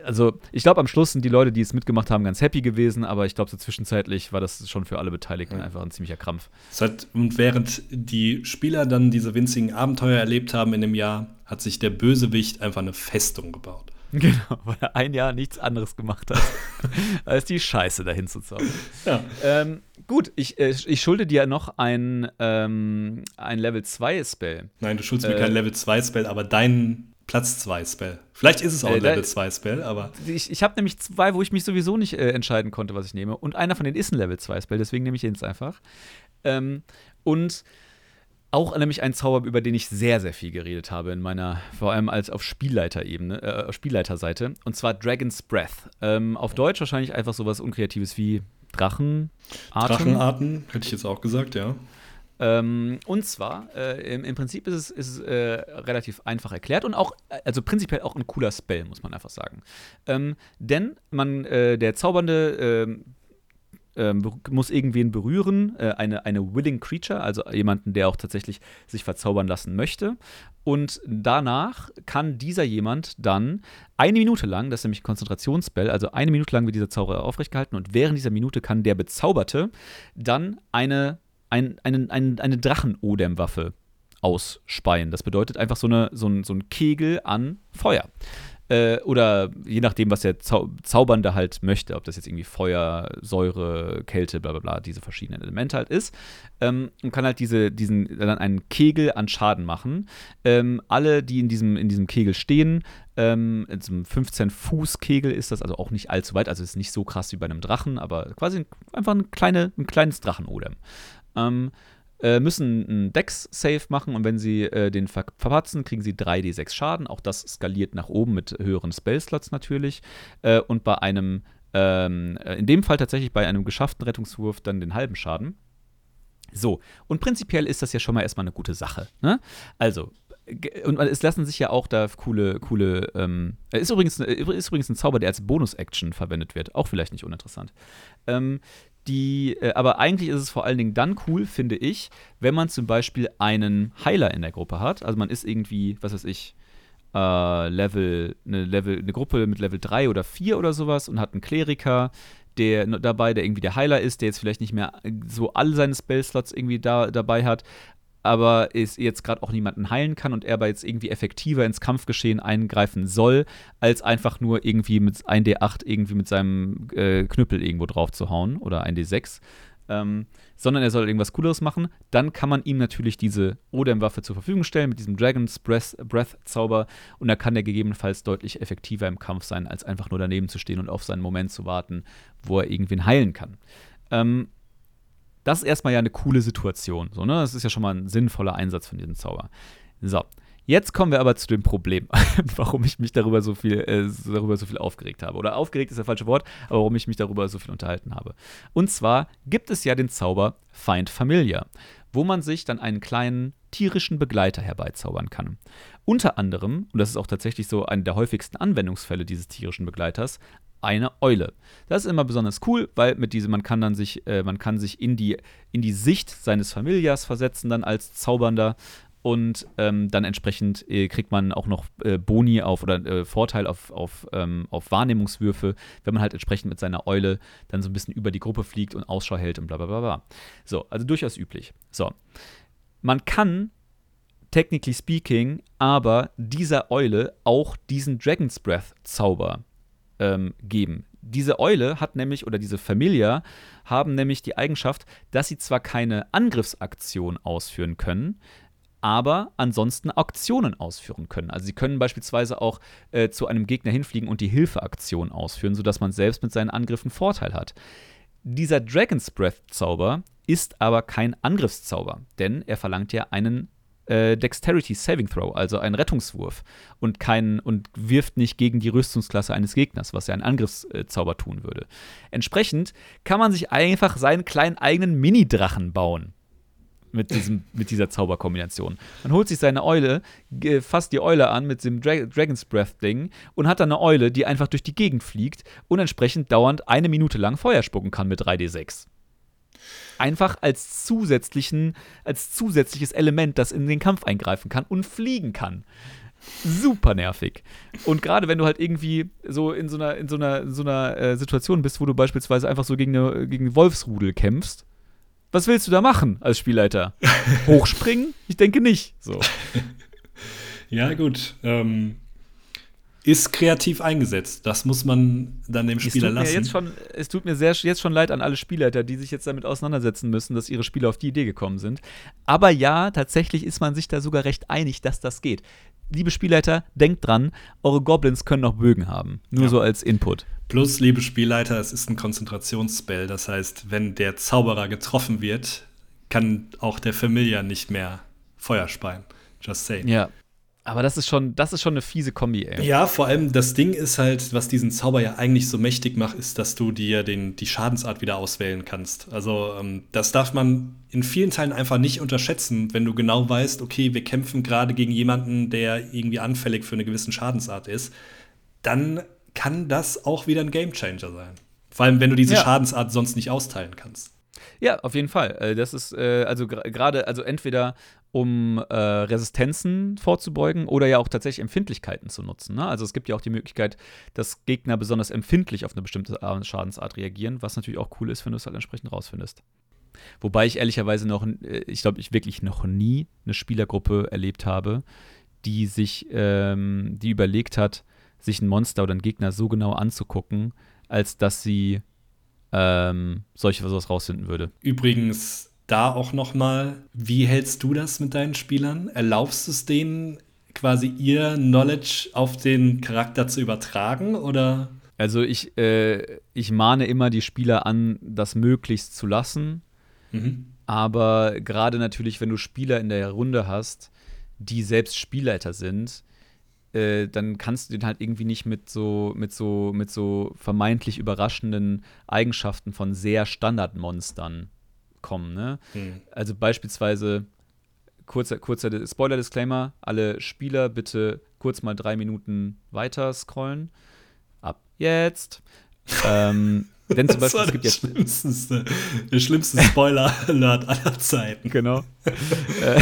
S2: also ich glaube, am Schluss sind die Leute, die es mitgemacht haben, ganz happy gewesen, aber ich glaube, so zwischenzeitlich war das schon für alle Beteiligten ja. einfach ein ziemlicher Krampf.
S1: Hat, und während die Spieler dann diese winzigen Abenteuer erlebt haben in dem Jahr, hat sich der Bösewicht einfach eine Festung gebaut.
S2: Genau, weil er ein Jahr nichts anderes gemacht hat, als die Scheiße dahin zu zaubern. Ja. Ähm, gut, ich, äh, ich schulde dir noch ein, ähm, ein Level 2 Spell.
S1: Nein, du schuldest äh, mir kein Level 2 Spell, aber deinen Platz 2 Spell. Vielleicht ist es auch ein äh, Level 2 Spell, aber.
S2: Ich, ich habe nämlich zwei, wo ich mich sowieso nicht äh, entscheiden konnte, was ich nehme. Und einer von denen ist ein Level 2 Spell, deswegen nehme ich ihn jetzt einfach. Ähm, und auch nämlich ein Zauber, über den ich sehr, sehr viel geredet habe in meiner, vor allem als auf Spielleiterebene, äh, auf Spielleiterseite. Und zwar Dragon's Breath. Ähm, auf Deutsch wahrscheinlich einfach sowas Unkreatives wie Drachenarten.
S1: Drachenarten, hätte ich jetzt auch gesagt, ja.
S2: Ähm, und zwar, äh, im, im, Prinzip ist es, ist es äh, relativ einfach erklärt und auch, also prinzipiell auch ein cooler Spell, muss man einfach sagen. Ähm, denn man, äh, der Zaubernde ähm, muss irgendwen berühren, äh, eine, eine willing creature, also jemanden, der auch tatsächlich sich verzaubern lassen möchte. Und danach kann dieser jemand dann eine Minute lang, das ist nämlich ein Konzentrationsspell, also eine Minute lang wird dieser Zauber aufrechtgehalten und während dieser Minute kann der Bezauberte dann eine, ein, ein, ein, eine Drachen-Odem-Waffe ausspeien. Das bedeutet einfach so, eine, so, ein, so ein Kegel an Feuer. Äh, oder je nachdem, was der Zau Zaubernde halt möchte, ob das jetzt irgendwie Feuer, Säure, Kälte, bla bla bla, diese verschiedenen Elemente halt ist. Ähm, und kann halt diese, diesen, dann einen Kegel an Schaden machen. Ähm, alle, die in diesem, in diesem Kegel stehen, ähm, in so einem 15-Fuß-Kegel ist das, also auch nicht allzu weit, also ist nicht so krass wie bei einem Drachen, aber quasi einfach ein, kleine, ein kleines Drachenodem. Ähm, äh, müssen einen Dex-Save machen und wenn sie äh, den ver verpatzen, kriegen sie 3d6 Schaden. Auch das skaliert nach oben mit höheren Spellslots natürlich. Äh, und bei einem, ähm, äh, in dem Fall tatsächlich bei einem geschafften Rettungswurf dann den halben Schaden. So, und prinzipiell ist das ja schon mal erstmal eine gute Sache. Ne? Also, und es lassen sich ja auch da coole, coole, ähm, ist, übrigens, ist übrigens ein Zauber, der als Bonus-Action verwendet wird. Auch vielleicht nicht uninteressant. Ähm, die, äh, aber eigentlich ist es vor allen Dingen dann cool, finde ich, wenn man zum Beispiel einen Heiler in der Gruppe hat. Also man ist irgendwie, was weiß ich, äh, Level, eine Level, eine Gruppe mit Level 3 oder 4 oder sowas und hat einen Kleriker, der dabei, der irgendwie der Heiler ist, der jetzt vielleicht nicht mehr so alle seine Spellslots irgendwie da, dabei hat, aber es jetzt gerade auch niemanden heilen kann und er aber jetzt irgendwie effektiver ins Kampfgeschehen eingreifen soll, als einfach nur irgendwie mit 1D8 irgendwie mit seinem äh, Knüppel irgendwo drauf zu hauen oder 1D6. Ähm, sondern er soll irgendwas Cooleres machen, dann kann man ihm natürlich diese Odem-Waffe zur Verfügung stellen mit diesem Dragon's Breath-Zauber und da kann er gegebenenfalls deutlich effektiver im Kampf sein, als einfach nur daneben zu stehen und auf seinen Moment zu warten, wo er irgendwen heilen kann. Ähm, das ist erstmal ja eine coole Situation. So, ne? Das ist ja schon mal ein sinnvoller Einsatz von diesem Zauber. So. Jetzt kommen wir aber zu dem Problem, warum ich mich darüber so viel, äh, darüber so viel aufgeregt habe. Oder aufgeregt ist das falsche Wort, aber warum ich mich darüber so viel unterhalten habe. Und zwar gibt es ja den Zauber Find Familiar, wo man sich dann einen kleinen tierischen Begleiter herbeizaubern kann. Unter anderem, und das ist auch tatsächlich so eine der häufigsten Anwendungsfälle dieses tierischen Begleiters, eine Eule. Das ist immer besonders cool, weil mit diesem man kann dann sich, äh, man kann sich in die, in die Sicht seines Familias versetzen, dann als Zaubernder. Und ähm, dann entsprechend äh, kriegt man auch noch äh, Boni auf oder äh, Vorteil auf, auf, ähm, auf Wahrnehmungswürfe, wenn man halt entsprechend mit seiner Eule dann so ein bisschen über die Gruppe fliegt und Ausschau hält und bla bla bla bla. So, also durchaus üblich. So. Man kann technically speaking, aber dieser Eule auch diesen Dragon's Breath Zauber ähm, geben. Diese Eule hat nämlich, oder diese Familia haben nämlich die Eigenschaft, dass sie zwar keine Angriffsaktion ausführen können, aber ansonsten Aktionen ausführen können. Also sie können beispielsweise auch äh, zu einem Gegner hinfliegen und die Hilfeaktion ausführen, sodass man selbst mit seinen Angriffen Vorteil hat. Dieser Dragon's Breath Zauber ist aber kein Angriffszauber, denn er verlangt ja einen äh, Dexterity Saving Throw, also einen Rettungswurf und kein, und wirft nicht gegen die Rüstungsklasse eines Gegners, was ja ein Angriffszauber tun würde. Entsprechend kann man sich einfach seinen kleinen eigenen Mini-Drachen bauen. Mit, diesem, mit dieser Zauberkombination. Man holt sich seine Eule, fasst die Eule an mit dem Dra Dragon's Breath-Ding und hat dann eine Eule, die einfach durch die Gegend fliegt und entsprechend dauernd eine Minute lang Feuer spucken kann mit 3D6 einfach als zusätzlichen, als zusätzliches Element, das in den Kampf eingreifen kann und fliegen kann. Super nervig. Und gerade wenn du halt irgendwie so in so einer, in so einer, in so einer äh, Situation bist, wo du beispielsweise einfach so gegen eine gegen Wolfsrudel kämpfst, was willst du da machen als Spielleiter? Hochspringen? Ich denke nicht. So.
S1: Ja, gut. Ähm, ist kreativ eingesetzt. Das muss man dann dem Spieler lassen.
S2: Jetzt schon, es tut mir sehr, jetzt schon leid an alle Spielleiter, die sich jetzt damit auseinandersetzen müssen, dass ihre Spieler auf die Idee gekommen sind. Aber ja, tatsächlich ist man sich da sogar recht einig, dass das geht. Liebe Spielleiter, denkt dran, eure Goblins können noch Bögen haben. Nur ja. so als Input.
S1: Plus, liebe Spielleiter, es ist ein Konzentrationsspell. Das heißt, wenn der Zauberer getroffen wird, kann auch der Familiar nicht mehr Feuer speien. Just say.
S2: Ja, Aber das ist schon, das ist schon eine fiese Kombi, ey.
S1: Ja, vor allem das Ding ist halt, was diesen Zauber ja eigentlich so mächtig macht, ist, dass du dir den, die Schadensart wieder auswählen kannst. Also ähm, das darf man in vielen Teilen einfach nicht unterschätzen, wenn du genau weißt, okay, wir kämpfen gerade gegen jemanden, der irgendwie anfällig für eine gewisse Schadensart ist, dann kann das auch wieder ein Gamechanger sein. Vor allem, wenn du diese ja. Schadensart sonst nicht austeilen kannst.
S2: Ja, auf jeden Fall. Äh, das ist äh, also gerade, also entweder um äh, Resistenzen vorzubeugen oder ja auch tatsächlich Empfindlichkeiten zu nutzen. Ne? Also es gibt ja auch die Möglichkeit, dass Gegner besonders empfindlich auf eine bestimmte Schadensart reagieren, was natürlich auch cool ist, wenn du es halt entsprechend rausfindest. Wobei ich ehrlicherweise noch, äh, ich glaube, ich wirklich noch nie eine Spielergruppe erlebt habe, die sich, ähm, die überlegt hat, sich ein Monster oder einen Gegner so genau anzugucken, als dass sie ähm, solche was rausfinden würde.
S1: Übrigens, da auch noch mal, wie hältst du das mit deinen Spielern? Erlaubst du es denen quasi ihr Knowledge auf den Charakter zu übertragen oder?
S2: Also ich, äh, ich mahne immer die Spieler an, das möglichst zu lassen. Mhm. Aber gerade natürlich, wenn du Spieler in der Runde hast, die selbst Spielleiter sind, äh, dann kannst du den halt irgendwie nicht mit so, mit so, mit so vermeintlich überraschenden Eigenschaften von sehr Standardmonstern kommen. Ne? Hm. Also beispielsweise, kurzer, kurzer Spoiler-Disclaimer, alle Spieler bitte kurz mal drei Minuten weiter scrollen. Ab jetzt. ähm, denn zum Beispiel,
S1: es gibt jetzt. Schlimmste, der schlimmste Spoiler-Alert aller Zeiten.
S2: Genau. äh,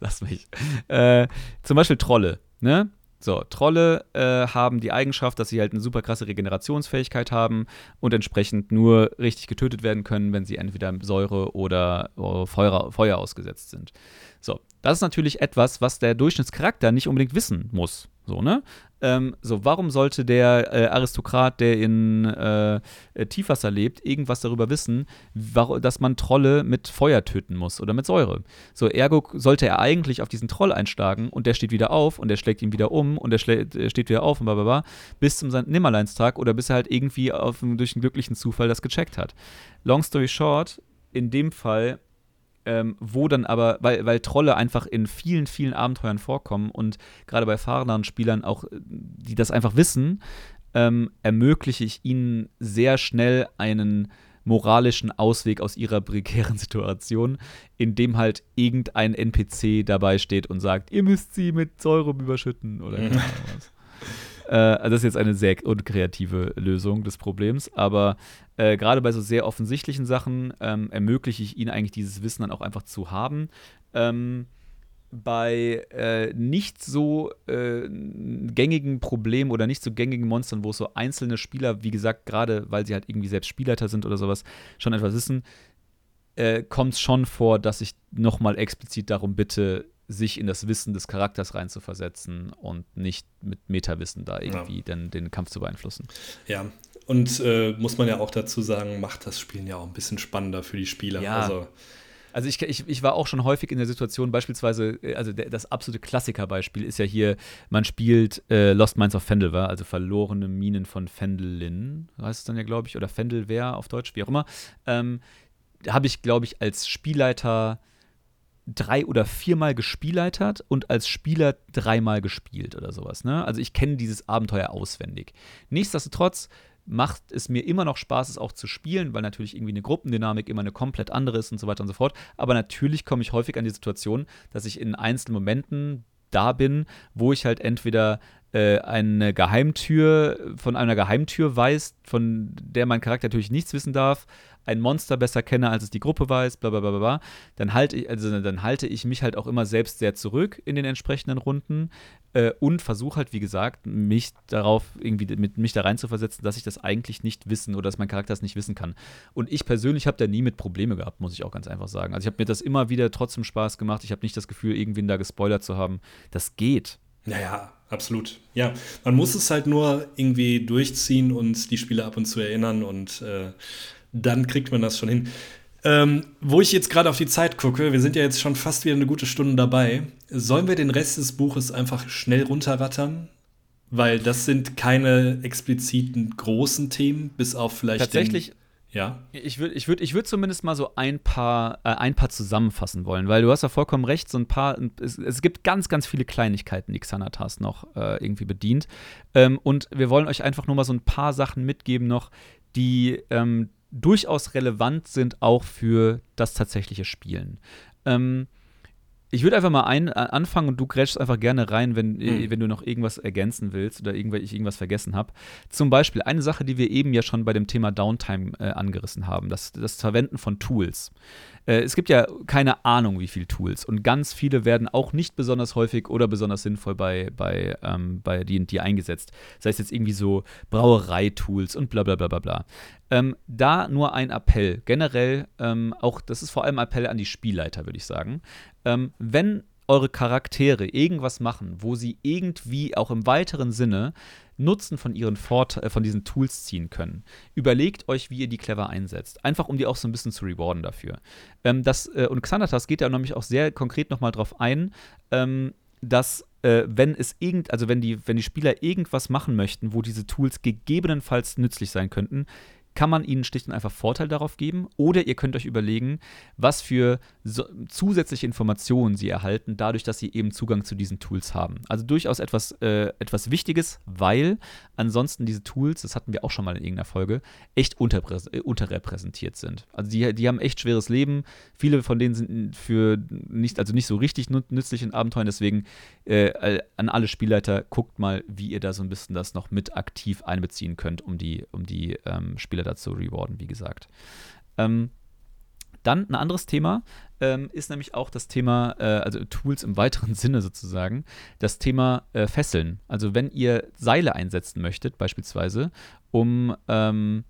S2: lass mich. Äh, zum Beispiel Trolle. Ne? So, Trolle äh, haben die Eigenschaft, dass sie halt eine super krasse Regenerationsfähigkeit haben und entsprechend nur richtig getötet werden können, wenn sie entweder Säure oder oh, Feuer, Feuer ausgesetzt sind. So, das ist natürlich etwas, was der Durchschnittscharakter nicht unbedingt wissen muss. So, ne? Ähm, so, warum sollte der äh, Aristokrat, der in äh, Tiefwasser lebt, irgendwas darüber wissen, dass man Trolle mit Feuer töten muss oder mit Säure? So, ergo sollte er eigentlich auf diesen Troll einschlagen und der steht wieder auf und der schlägt ihn wieder um und der steht wieder auf und bla bis zum Nimmerleinstag oder bis er halt irgendwie auf, durch einen glücklichen Zufall das gecheckt hat. Long story short, in dem Fall ähm, wo dann aber, weil, weil Trolle einfach in vielen, vielen Abenteuern vorkommen und gerade bei fahrenden Spielern auch, die das einfach wissen, ähm, ermögliche ich ihnen sehr schnell einen moralischen Ausweg aus ihrer prekären Situation, indem halt irgendein NPC dabei steht und sagt, ihr müsst sie mit Säure überschütten oder Ahnung was. Äh, also das ist jetzt eine sehr unkreative Lösung des Problems, aber äh, gerade bei so sehr offensichtlichen Sachen ähm, ermögliche ich ihnen eigentlich dieses Wissen dann auch einfach zu haben. Ähm, bei äh, nicht so äh, gängigen Problemen oder nicht so gängigen Monstern, wo es so einzelne Spieler, wie gesagt, gerade weil sie halt irgendwie selbst Spielleiter sind oder sowas, schon etwas wissen, äh, kommt es schon vor, dass ich nochmal explizit darum bitte, sich in das Wissen des Charakters reinzuversetzen und nicht mit Metawissen da irgendwie ja. den, den Kampf zu beeinflussen.
S1: Ja, und äh, muss man ja auch dazu sagen, macht das Spielen ja auch ein bisschen spannender für die Spieler.
S2: Ja. Also, also ich, ich, ich war auch schon häufig in der Situation, beispielsweise, äh, also der, das absolute Klassikerbeispiel ist ja hier, man spielt äh, Lost Mines of Fendelwer, also verlorene Minen von Fendelin, heißt es dann ja, glaube ich, oder Fendelwehr auf Deutsch, wie auch immer. Ähm, habe ich, glaube ich, als Spielleiter drei oder viermal gespielleitert und als Spieler dreimal gespielt oder sowas. Ne? Also ich kenne dieses Abenteuer auswendig. Nichtsdestotrotz macht es mir immer noch Spaß, es auch zu spielen, weil natürlich irgendwie eine Gruppendynamik immer eine komplett andere ist und so weiter und so fort. Aber natürlich komme ich häufig an die Situation, dass ich in einzelnen Momenten da bin, wo ich halt entweder eine Geheimtür von einer Geheimtür weiß, von der mein Charakter natürlich nichts wissen darf, ein Monster besser kenne, als es die Gruppe weiß, bla bla bla bla, dann halte ich, also dann halte ich mich halt auch immer selbst sehr zurück in den entsprechenden Runden äh, und versuche halt, wie gesagt, mich darauf irgendwie mit mich da rein zu versetzen, dass ich das eigentlich nicht wissen oder dass mein Charakter es nicht wissen kann. Und ich persönlich habe da nie mit Probleme gehabt, muss ich auch ganz einfach sagen. Also ich habe mir das immer wieder trotzdem Spaß gemacht. Ich habe nicht das Gefühl, irgendwen da gespoilert zu haben. Das geht.
S1: Naja, absolut. Ja, man muss es halt nur irgendwie durchziehen und die Spieler ab und zu erinnern und äh, dann kriegt man das schon hin. Ähm, wo ich jetzt gerade auf die Zeit gucke, wir sind ja jetzt schon fast wieder eine gute Stunde dabei. Sollen wir den Rest des Buches einfach schnell runterrattern? Weil das sind keine expliziten großen Themen, bis auf vielleicht.
S2: Tatsächlich,
S1: Ja.
S2: Ich würde ich würd, ich würd zumindest mal so ein paar, äh, ein paar zusammenfassen wollen, weil du hast ja vollkommen recht, so ein paar, es, es gibt ganz, ganz viele Kleinigkeiten, die Xanatas noch äh, irgendwie bedient. Ähm, und wir wollen euch einfach nur mal so ein paar Sachen mitgeben noch, die ähm, durchaus relevant sind auch für das tatsächliche Spielen. Ähm, ich würde einfach mal ein, anfangen und du grätschst einfach gerne rein, wenn, mhm. wenn du noch irgendwas ergänzen willst oder irgendw ich irgendwas vergessen habe. Zum Beispiel eine Sache, die wir eben ja schon bei dem Thema Downtime äh, angerissen haben, das, das Verwenden von Tools. Äh, es gibt ja keine Ahnung, wie viele Tools und ganz viele werden auch nicht besonders häufig oder besonders sinnvoll bei, bei, ähm, bei D&D eingesetzt. Sei es jetzt irgendwie so Brauereitools und bla bla bla bla bla. Ähm, da nur ein Appell. Generell ähm, auch, das ist vor allem Appell an die Spielleiter, würde ich sagen. Ähm, wenn eure Charaktere irgendwas machen, wo sie irgendwie auch im weiteren Sinne Nutzen von ihren Vorte äh, von diesen Tools ziehen können. Überlegt euch, wie ihr die clever einsetzt. Einfach um die auch so ein bisschen zu rewarden dafür. Ähm, das, äh, und Xanatas geht ja nämlich auch sehr konkret nochmal drauf ein, ähm, dass äh, wenn es irgend, also wenn die, wenn die Spieler irgendwas machen möchten, wo diese Tools gegebenenfalls nützlich sein könnten, kann man ihnen schlicht und einfach Vorteil darauf geben oder ihr könnt euch überlegen, was für so zusätzliche Informationen sie erhalten, dadurch, dass sie eben Zugang zu diesen Tools haben. Also durchaus etwas, äh, etwas Wichtiges, weil ansonsten diese Tools, das hatten wir auch schon mal in irgendeiner Folge, echt äh, unterrepräsentiert sind. Also die, die haben echt schweres Leben. Viele von denen sind für nicht, also nicht so richtig nützlich in Abenteuern, deswegen äh, an alle Spielleiter, guckt mal, wie ihr da so ein bisschen das noch mit aktiv einbeziehen könnt, um die, um die ähm, Spieler dazu rewarden, wie gesagt. Ähm, dann ein anderes Thema ähm, ist nämlich auch das Thema, äh, also Tools im weiteren Sinne sozusagen, das Thema äh, Fesseln. Also wenn ihr Seile einsetzen möchtet, beispielsweise, um ähm,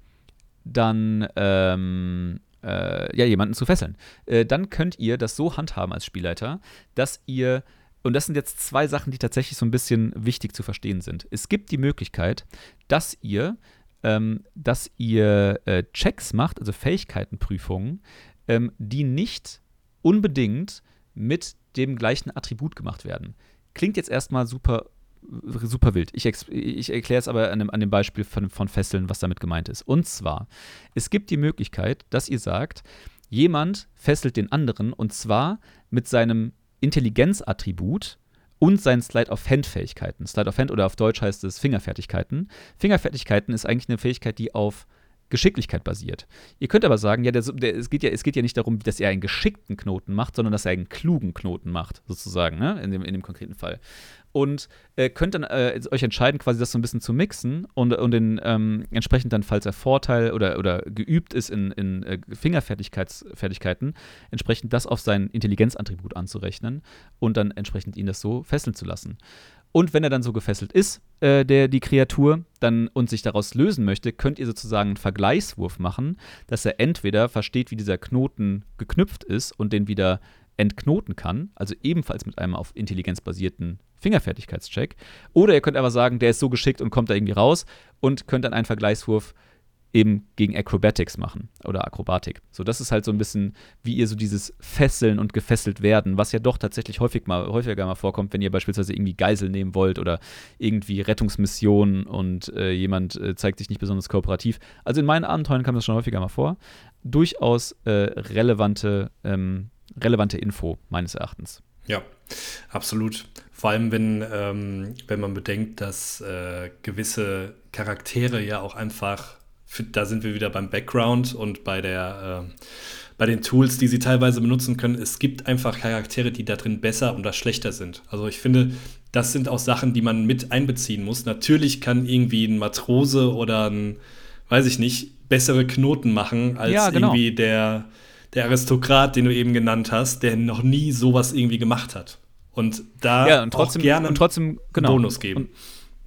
S2: dann ähm, äh, ja, jemanden zu fesseln, äh, dann könnt ihr das so handhaben als Spielleiter, dass ihr und das sind jetzt zwei Sachen, die tatsächlich so ein bisschen wichtig zu verstehen sind. Es gibt die Möglichkeit, dass ihr ähm, dass ihr äh, Checks macht, also Fähigkeitenprüfungen, ähm, die nicht unbedingt mit dem gleichen Attribut gemacht werden. Klingt jetzt erstmal super, super wild. Ich, ich erkläre es aber an dem, an dem Beispiel von, von Fesseln, was damit gemeint ist. Und zwar, es gibt die Möglichkeit, dass ihr sagt, jemand fesselt den anderen und zwar mit seinem Intelligenzattribut und seinen Slide-of-Hand-Fähigkeiten. Slide-of-Hand oder auf Deutsch heißt es Fingerfertigkeiten. Fingerfertigkeiten ist eigentlich eine Fähigkeit, die auf Geschicklichkeit basiert. Ihr könnt aber sagen, ja, der, der, es, geht ja, es geht ja nicht darum, dass er einen geschickten Knoten macht, sondern dass er einen klugen Knoten macht, sozusagen, ne? in, dem, in dem konkreten Fall und äh, könnt dann äh, euch entscheiden, quasi das so ein bisschen zu mixen und, und den, ähm, entsprechend dann, falls er Vorteil oder, oder geübt ist in, in äh, Fingerfertigkeiten, entsprechend das auf sein Intelligenzattribut anzurechnen und dann entsprechend ihn das so fesseln zu lassen. Und wenn er dann so gefesselt ist, äh, der, die Kreatur, dann und sich daraus lösen möchte, könnt ihr sozusagen einen Vergleichswurf machen, dass er entweder versteht, wie dieser Knoten geknüpft ist und den wieder entknoten kann, also ebenfalls mit einem auf Intelligenz basierten Fingerfertigkeitscheck. Oder ihr könnt einfach sagen, der ist so geschickt und kommt da irgendwie raus und könnt dann einen Vergleichswurf eben gegen Acrobatics machen oder Akrobatik. So, das ist halt so ein bisschen, wie ihr so dieses Fesseln und gefesselt werden, was ja doch tatsächlich häufig mal, häufiger mal vorkommt, wenn ihr beispielsweise irgendwie Geisel nehmen wollt oder irgendwie Rettungsmissionen und äh, jemand äh, zeigt sich nicht besonders kooperativ. Also in meinen Abenteuern kam das schon häufiger mal vor. Durchaus äh, relevante, ähm, relevante Info, meines Erachtens.
S1: Ja, absolut. Vor allem, wenn, ähm, wenn man bedenkt, dass äh, gewisse Charaktere ja auch einfach, da sind wir wieder beim Background und bei der äh, bei den Tools, die sie teilweise benutzen können. Es gibt einfach Charaktere, die da drin besser oder schlechter sind. Also ich finde, das sind auch Sachen, die man mit einbeziehen muss. Natürlich kann irgendwie ein Matrose oder ein, weiß ich nicht, bessere Knoten machen als ja, genau. irgendwie der der Aristokrat, den du eben genannt hast, der noch nie sowas irgendwie gemacht hat. Und da
S2: ja, und trotzdem,
S1: auch gerne
S2: und trotzdem, genau,
S1: einen Bonus geben.
S2: Und,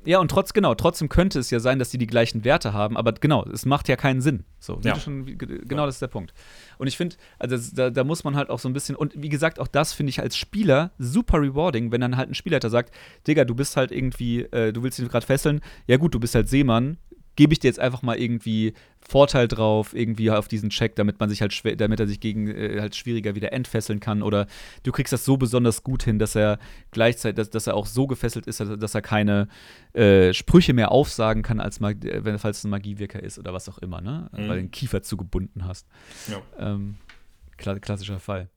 S2: ja, und trotz, genau, trotzdem könnte es ja sein, dass die die gleichen Werte haben, aber genau, es macht ja keinen Sinn. So, ja. schon, genau das ist der Punkt. Und ich finde, also da, da, muss man halt auch so ein bisschen, und wie gesagt, auch das finde ich als Spieler super rewarding, wenn dann halt ein Spielleiter sagt, Digga, du bist halt irgendwie, äh, du willst ihn gerade fesseln, ja gut, du bist halt Seemann, gebe ich dir jetzt einfach mal irgendwie Vorteil drauf, irgendwie auf diesen Check, damit man sich halt schwer, damit er sich gegen äh, halt schwieriger wieder entfesseln kann. Oder du kriegst das so besonders gut hin, dass er gleichzeitig, dass, dass er auch so gefesselt ist, dass er keine äh, Sprüche mehr aufsagen kann, als Mag wenn, falls es ein Magiewirker ist oder was auch immer, ne? Mhm. Weil du den Kiefer zugebunden hast. Ja. Ähm, klassischer Fall.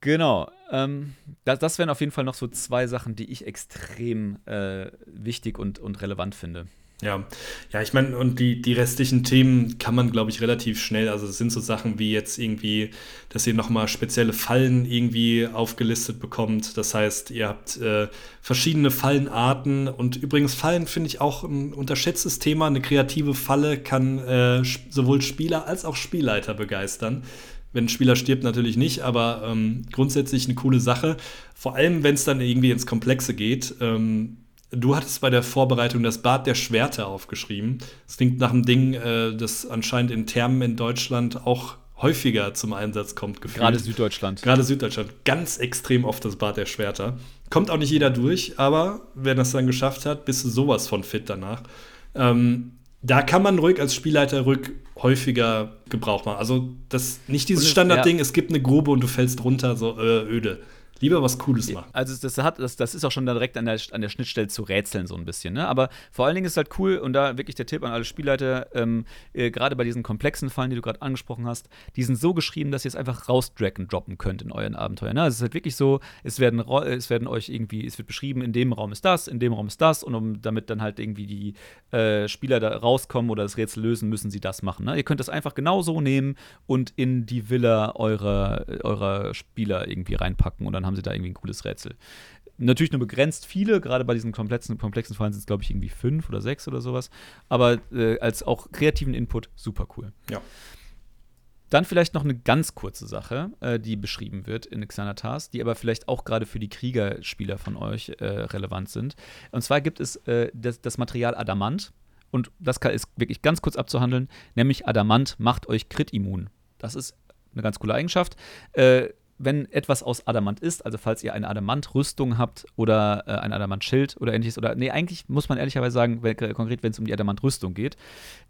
S2: Genau. Ähm, das, das wären auf jeden Fall noch so zwei Sachen, die ich extrem äh, wichtig und, und relevant finde.
S1: Ja, ja, ich meine, und die, die restlichen Themen kann man, glaube ich, relativ schnell. Also es sind so Sachen wie jetzt irgendwie, dass ihr nochmal spezielle Fallen irgendwie aufgelistet bekommt. Das heißt, ihr habt äh, verschiedene Fallenarten und übrigens Fallen finde ich auch ein unterschätztes Thema. Eine kreative Falle kann äh, sowohl Spieler als auch Spielleiter begeistern. Wenn ein Spieler stirbt, natürlich nicht, aber ähm, grundsätzlich eine coole Sache. Vor allem, wenn es dann irgendwie ins Komplexe geht. Ähm, Du hattest bei der Vorbereitung das Bad der Schwerter aufgeschrieben. Das klingt nach einem Ding, äh, das anscheinend in Thermen in Deutschland auch häufiger zum Einsatz kommt.
S2: Gefühlt. Gerade Süddeutschland.
S1: Gerade Süddeutschland. Ganz extrem oft das Bad der Schwerter. Kommt auch nicht jeder durch, aber wer das dann geschafft hat, bist du sowas von fit danach. Ähm, da kann man ruhig als Spielleiter ruhig häufiger Gebrauch machen. Also das nicht dieses Standardding, ja. es gibt eine Grube und du fällst runter, so äh, öde. Lieber was Cooles machen.
S2: Also das, hat, das, das ist auch schon direkt an der, an der Schnittstelle zu rätseln so ein bisschen. Ne? Aber vor allen Dingen ist es halt cool und da wirklich der Tipp an alle Spielleiter, ähm, äh, gerade bei diesen komplexen Fallen, die du gerade angesprochen hast, die sind so geschrieben, dass ihr es einfach rausdraggen droppen könnt in euren Abenteuern. Ne? Also es ist halt wirklich so, es werden, es werden euch irgendwie, es wird beschrieben, in dem Raum ist das, in dem Raum ist das und um, damit dann halt irgendwie die äh, Spieler da rauskommen oder das Rätsel lösen, müssen sie das machen. Ne? Ihr könnt das einfach genau so nehmen und in die Villa eurer, eurer Spieler irgendwie reinpacken und dann haben sie da irgendwie ein cooles Rätsel. Natürlich nur begrenzt viele, gerade bei diesen komplexen, komplexen Fallen sind es, glaube ich, irgendwie fünf oder sechs oder sowas. Aber äh, als auch kreativen Input super cool.
S1: Ja.
S2: Dann vielleicht noch eine ganz kurze Sache, äh, die beschrieben wird in Xanatas, die aber vielleicht auch gerade für die Kriegerspieler von euch äh, relevant sind. Und zwar gibt es äh, das, das, Material Adamant. Und das ist wirklich ganz kurz abzuhandeln, nämlich Adamant macht euch Crit-immun. Das ist eine ganz coole Eigenschaft. Äh, wenn etwas aus Adamant ist, also falls ihr eine Adamant-Rüstung habt oder äh, ein Adamant-Schild oder ähnliches, oder nee, eigentlich muss man ehrlicherweise sagen, wenn, konkret, wenn es um die Adamant-Rüstung geht,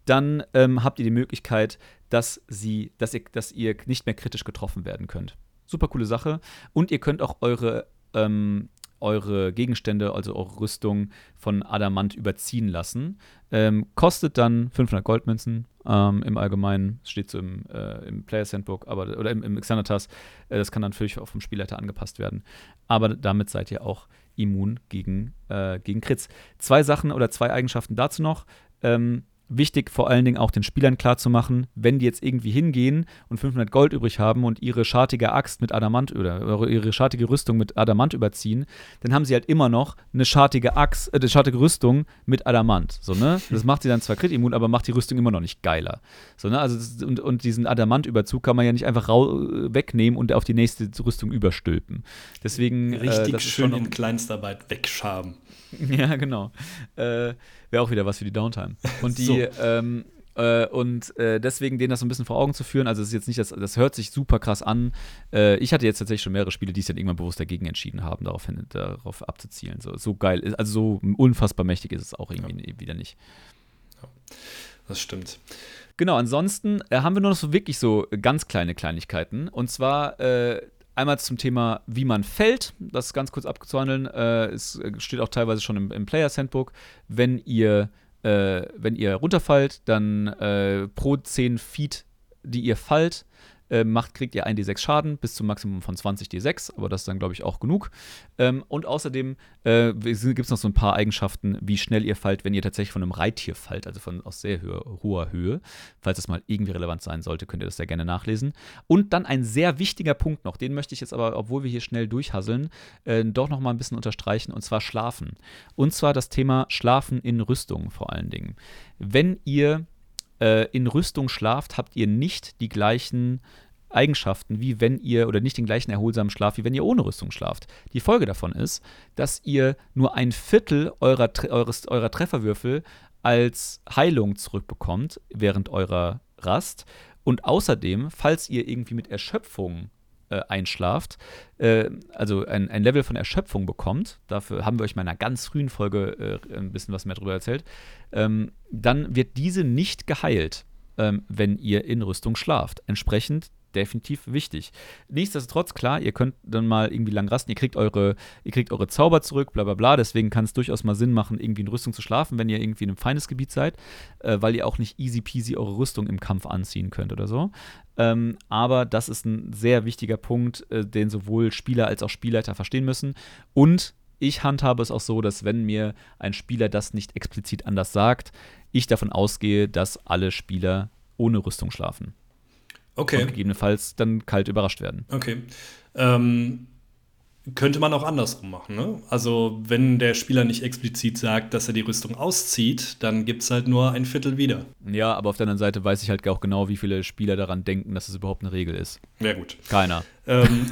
S2: dann ähm, habt ihr die Möglichkeit, dass, sie, dass, ihr, dass ihr nicht mehr kritisch getroffen werden könnt. Super coole Sache. Und ihr könnt auch eure ähm, eure Gegenstände, also eure Rüstung von Adamant überziehen lassen. Ähm, kostet dann 500 Goldmünzen ähm, im Allgemeinen, steht so im, äh, im Players Handbook aber, oder im, im Xanatas. Äh, das kann dann natürlich auch vom Spielleiter angepasst werden. Aber damit seid ihr auch immun gegen, äh, gegen Crits. Zwei Sachen oder zwei Eigenschaften dazu noch. Ähm, wichtig vor allen Dingen auch den Spielern klarzumachen, wenn die jetzt irgendwie hingehen und 500 Gold übrig haben und ihre schartige Axt mit Adamant oder ihre schartige Rüstung mit Adamant überziehen, dann haben sie halt immer noch eine schartige Axt, äh, eine schartige Rüstung mit Adamant. So, ne? Das macht sie dann zwar kritimmun, aber macht die Rüstung immer noch nicht geiler. So, ne? Also das, und, und diesen Adamantüberzug kann man ja nicht einfach wegnehmen und auf die nächste Rüstung überstülpen. Deswegen
S1: äh, richtig äh, schön in Kleinstarbeit wegschaben.
S2: Ja, genau. Äh, Wäre auch wieder was für die Downtime. Und die, so. ähm, äh, und äh, deswegen denen das so ein bisschen vor Augen zu führen, also es ist jetzt nicht, das, das hört sich super krass an. Äh, ich hatte jetzt tatsächlich schon mehrere Spiele, die sich dann irgendwann bewusst dagegen entschieden haben, darauf, hin, darauf abzuzielen. So, so geil, also so unfassbar mächtig ist es auch irgendwie ja. wieder nicht.
S1: Ja, das stimmt.
S2: Genau, ansonsten äh, haben wir nur noch so wirklich so ganz kleine Kleinigkeiten. Und zwar äh, Einmal zum Thema, wie man fällt, das ganz kurz abzuhandeln. Äh, es steht auch teilweise schon im, im Players Handbook. Wenn ihr, äh, wenn ihr runterfallt, dann äh, pro 10 Feet, die ihr fallt, äh, macht, kriegt ihr 1d6 Schaden bis zum Maximum von 20 d6, aber das ist dann, glaube ich, auch genug. Ähm, und außerdem äh, gibt es noch so ein paar Eigenschaften, wie schnell ihr fallt, wenn ihr tatsächlich von einem Reittier fallt, also von aus sehr höhe, hoher Höhe. Falls das mal irgendwie relevant sein sollte, könnt ihr das sehr gerne nachlesen. Und dann ein sehr wichtiger Punkt noch, den möchte ich jetzt aber, obwohl wir hier schnell durchhasseln, äh, doch noch mal ein bisschen unterstreichen, und zwar Schlafen. Und zwar das Thema Schlafen in Rüstung vor allen Dingen. Wenn ihr äh, in Rüstung schlaft, habt ihr nicht die gleichen Eigenschaften, wie wenn ihr oder nicht den gleichen erholsamen Schlaf, wie wenn ihr ohne Rüstung schlaft. Die Folge davon ist, dass ihr nur ein Viertel eurer, eures, eurer Trefferwürfel als Heilung zurückbekommt während eurer Rast. Und außerdem, falls ihr irgendwie mit Erschöpfung äh, einschlaft, äh, also ein, ein Level von Erschöpfung bekommt, dafür haben wir euch mal in einer ganz frühen Folge äh, ein bisschen was mehr drüber erzählt, ähm, dann wird diese nicht geheilt, ähm, wenn ihr in Rüstung schlaft. Entsprechend definitiv wichtig. Nichtsdestotrotz, klar, ihr könnt dann mal irgendwie lang rasten, ihr kriegt eure, ihr kriegt eure Zauber zurück, bla bla bla, deswegen kann es durchaus mal Sinn machen, irgendwie in Rüstung zu schlafen, wenn ihr irgendwie in einem feines Gebiet seid, äh, weil ihr auch nicht easy peasy eure Rüstung im Kampf anziehen könnt oder so. Ähm, aber das ist ein sehr wichtiger Punkt, äh, den sowohl Spieler als auch Spielleiter verstehen müssen. Und ich handhabe es auch so, dass wenn mir ein Spieler das nicht explizit anders sagt, ich davon ausgehe, dass alle Spieler ohne Rüstung schlafen.
S1: Okay.
S2: Und gegebenenfalls dann kalt überrascht werden.
S1: Okay. Ähm, könnte man auch andersrum machen, ne? Also, wenn der Spieler nicht explizit sagt, dass er die Rüstung auszieht, dann gibt es halt nur ein Viertel wieder.
S2: Ja, aber auf der anderen Seite weiß ich halt auch genau, wie viele Spieler daran denken, dass es überhaupt eine Regel ist.
S1: Ja, gut.
S2: Keiner.
S1: Ähm,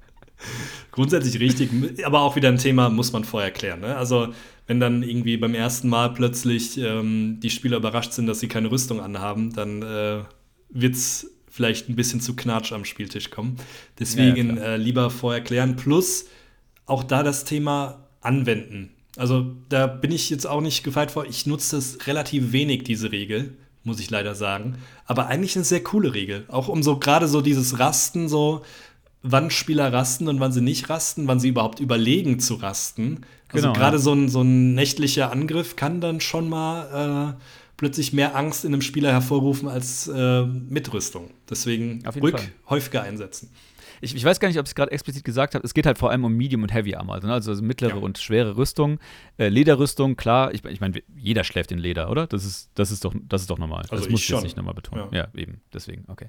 S1: grundsätzlich richtig, aber auch wieder ein Thema, muss man vorher klären. Ne? Also, wenn dann irgendwie beim ersten Mal plötzlich ähm, die Spieler überrascht sind, dass sie keine Rüstung anhaben, dann äh, wird es vielleicht ein bisschen zu Knatsch am Spieltisch kommen. Deswegen ja, äh, lieber vorher klären. Plus auch da das Thema anwenden. Also da bin ich jetzt auch nicht gefeit vor. Ich nutze das relativ wenig, diese Regel, muss ich leider sagen. Aber eigentlich eine sehr coole Regel. Auch um so gerade so dieses Rasten, so wann Spieler rasten und wann sie nicht rasten, wann sie überhaupt überlegen zu rasten. Also genau, gerade ja. so, ein, so ein nächtlicher Angriff kann dann schon mal äh, plötzlich mehr Angst in einem Spieler hervorrufen als äh, Mitrüstung. Deswegen ruhig Fall. häufiger einsetzen.
S2: Ich, ich, weiß gar nicht, ob ich es gerade explizit gesagt habe. Es geht halt vor allem um Medium und Heavy Armor, also, ne? also mittlere ja. und schwere Rüstung. Äh, Lederrüstung, klar, ich, ich meine, jeder schläft in Leder, oder? Das ist, das ist, doch, das ist doch normal. Also das muss ich jetzt nicht nochmal betonen. Ja. ja. eben, deswegen, okay.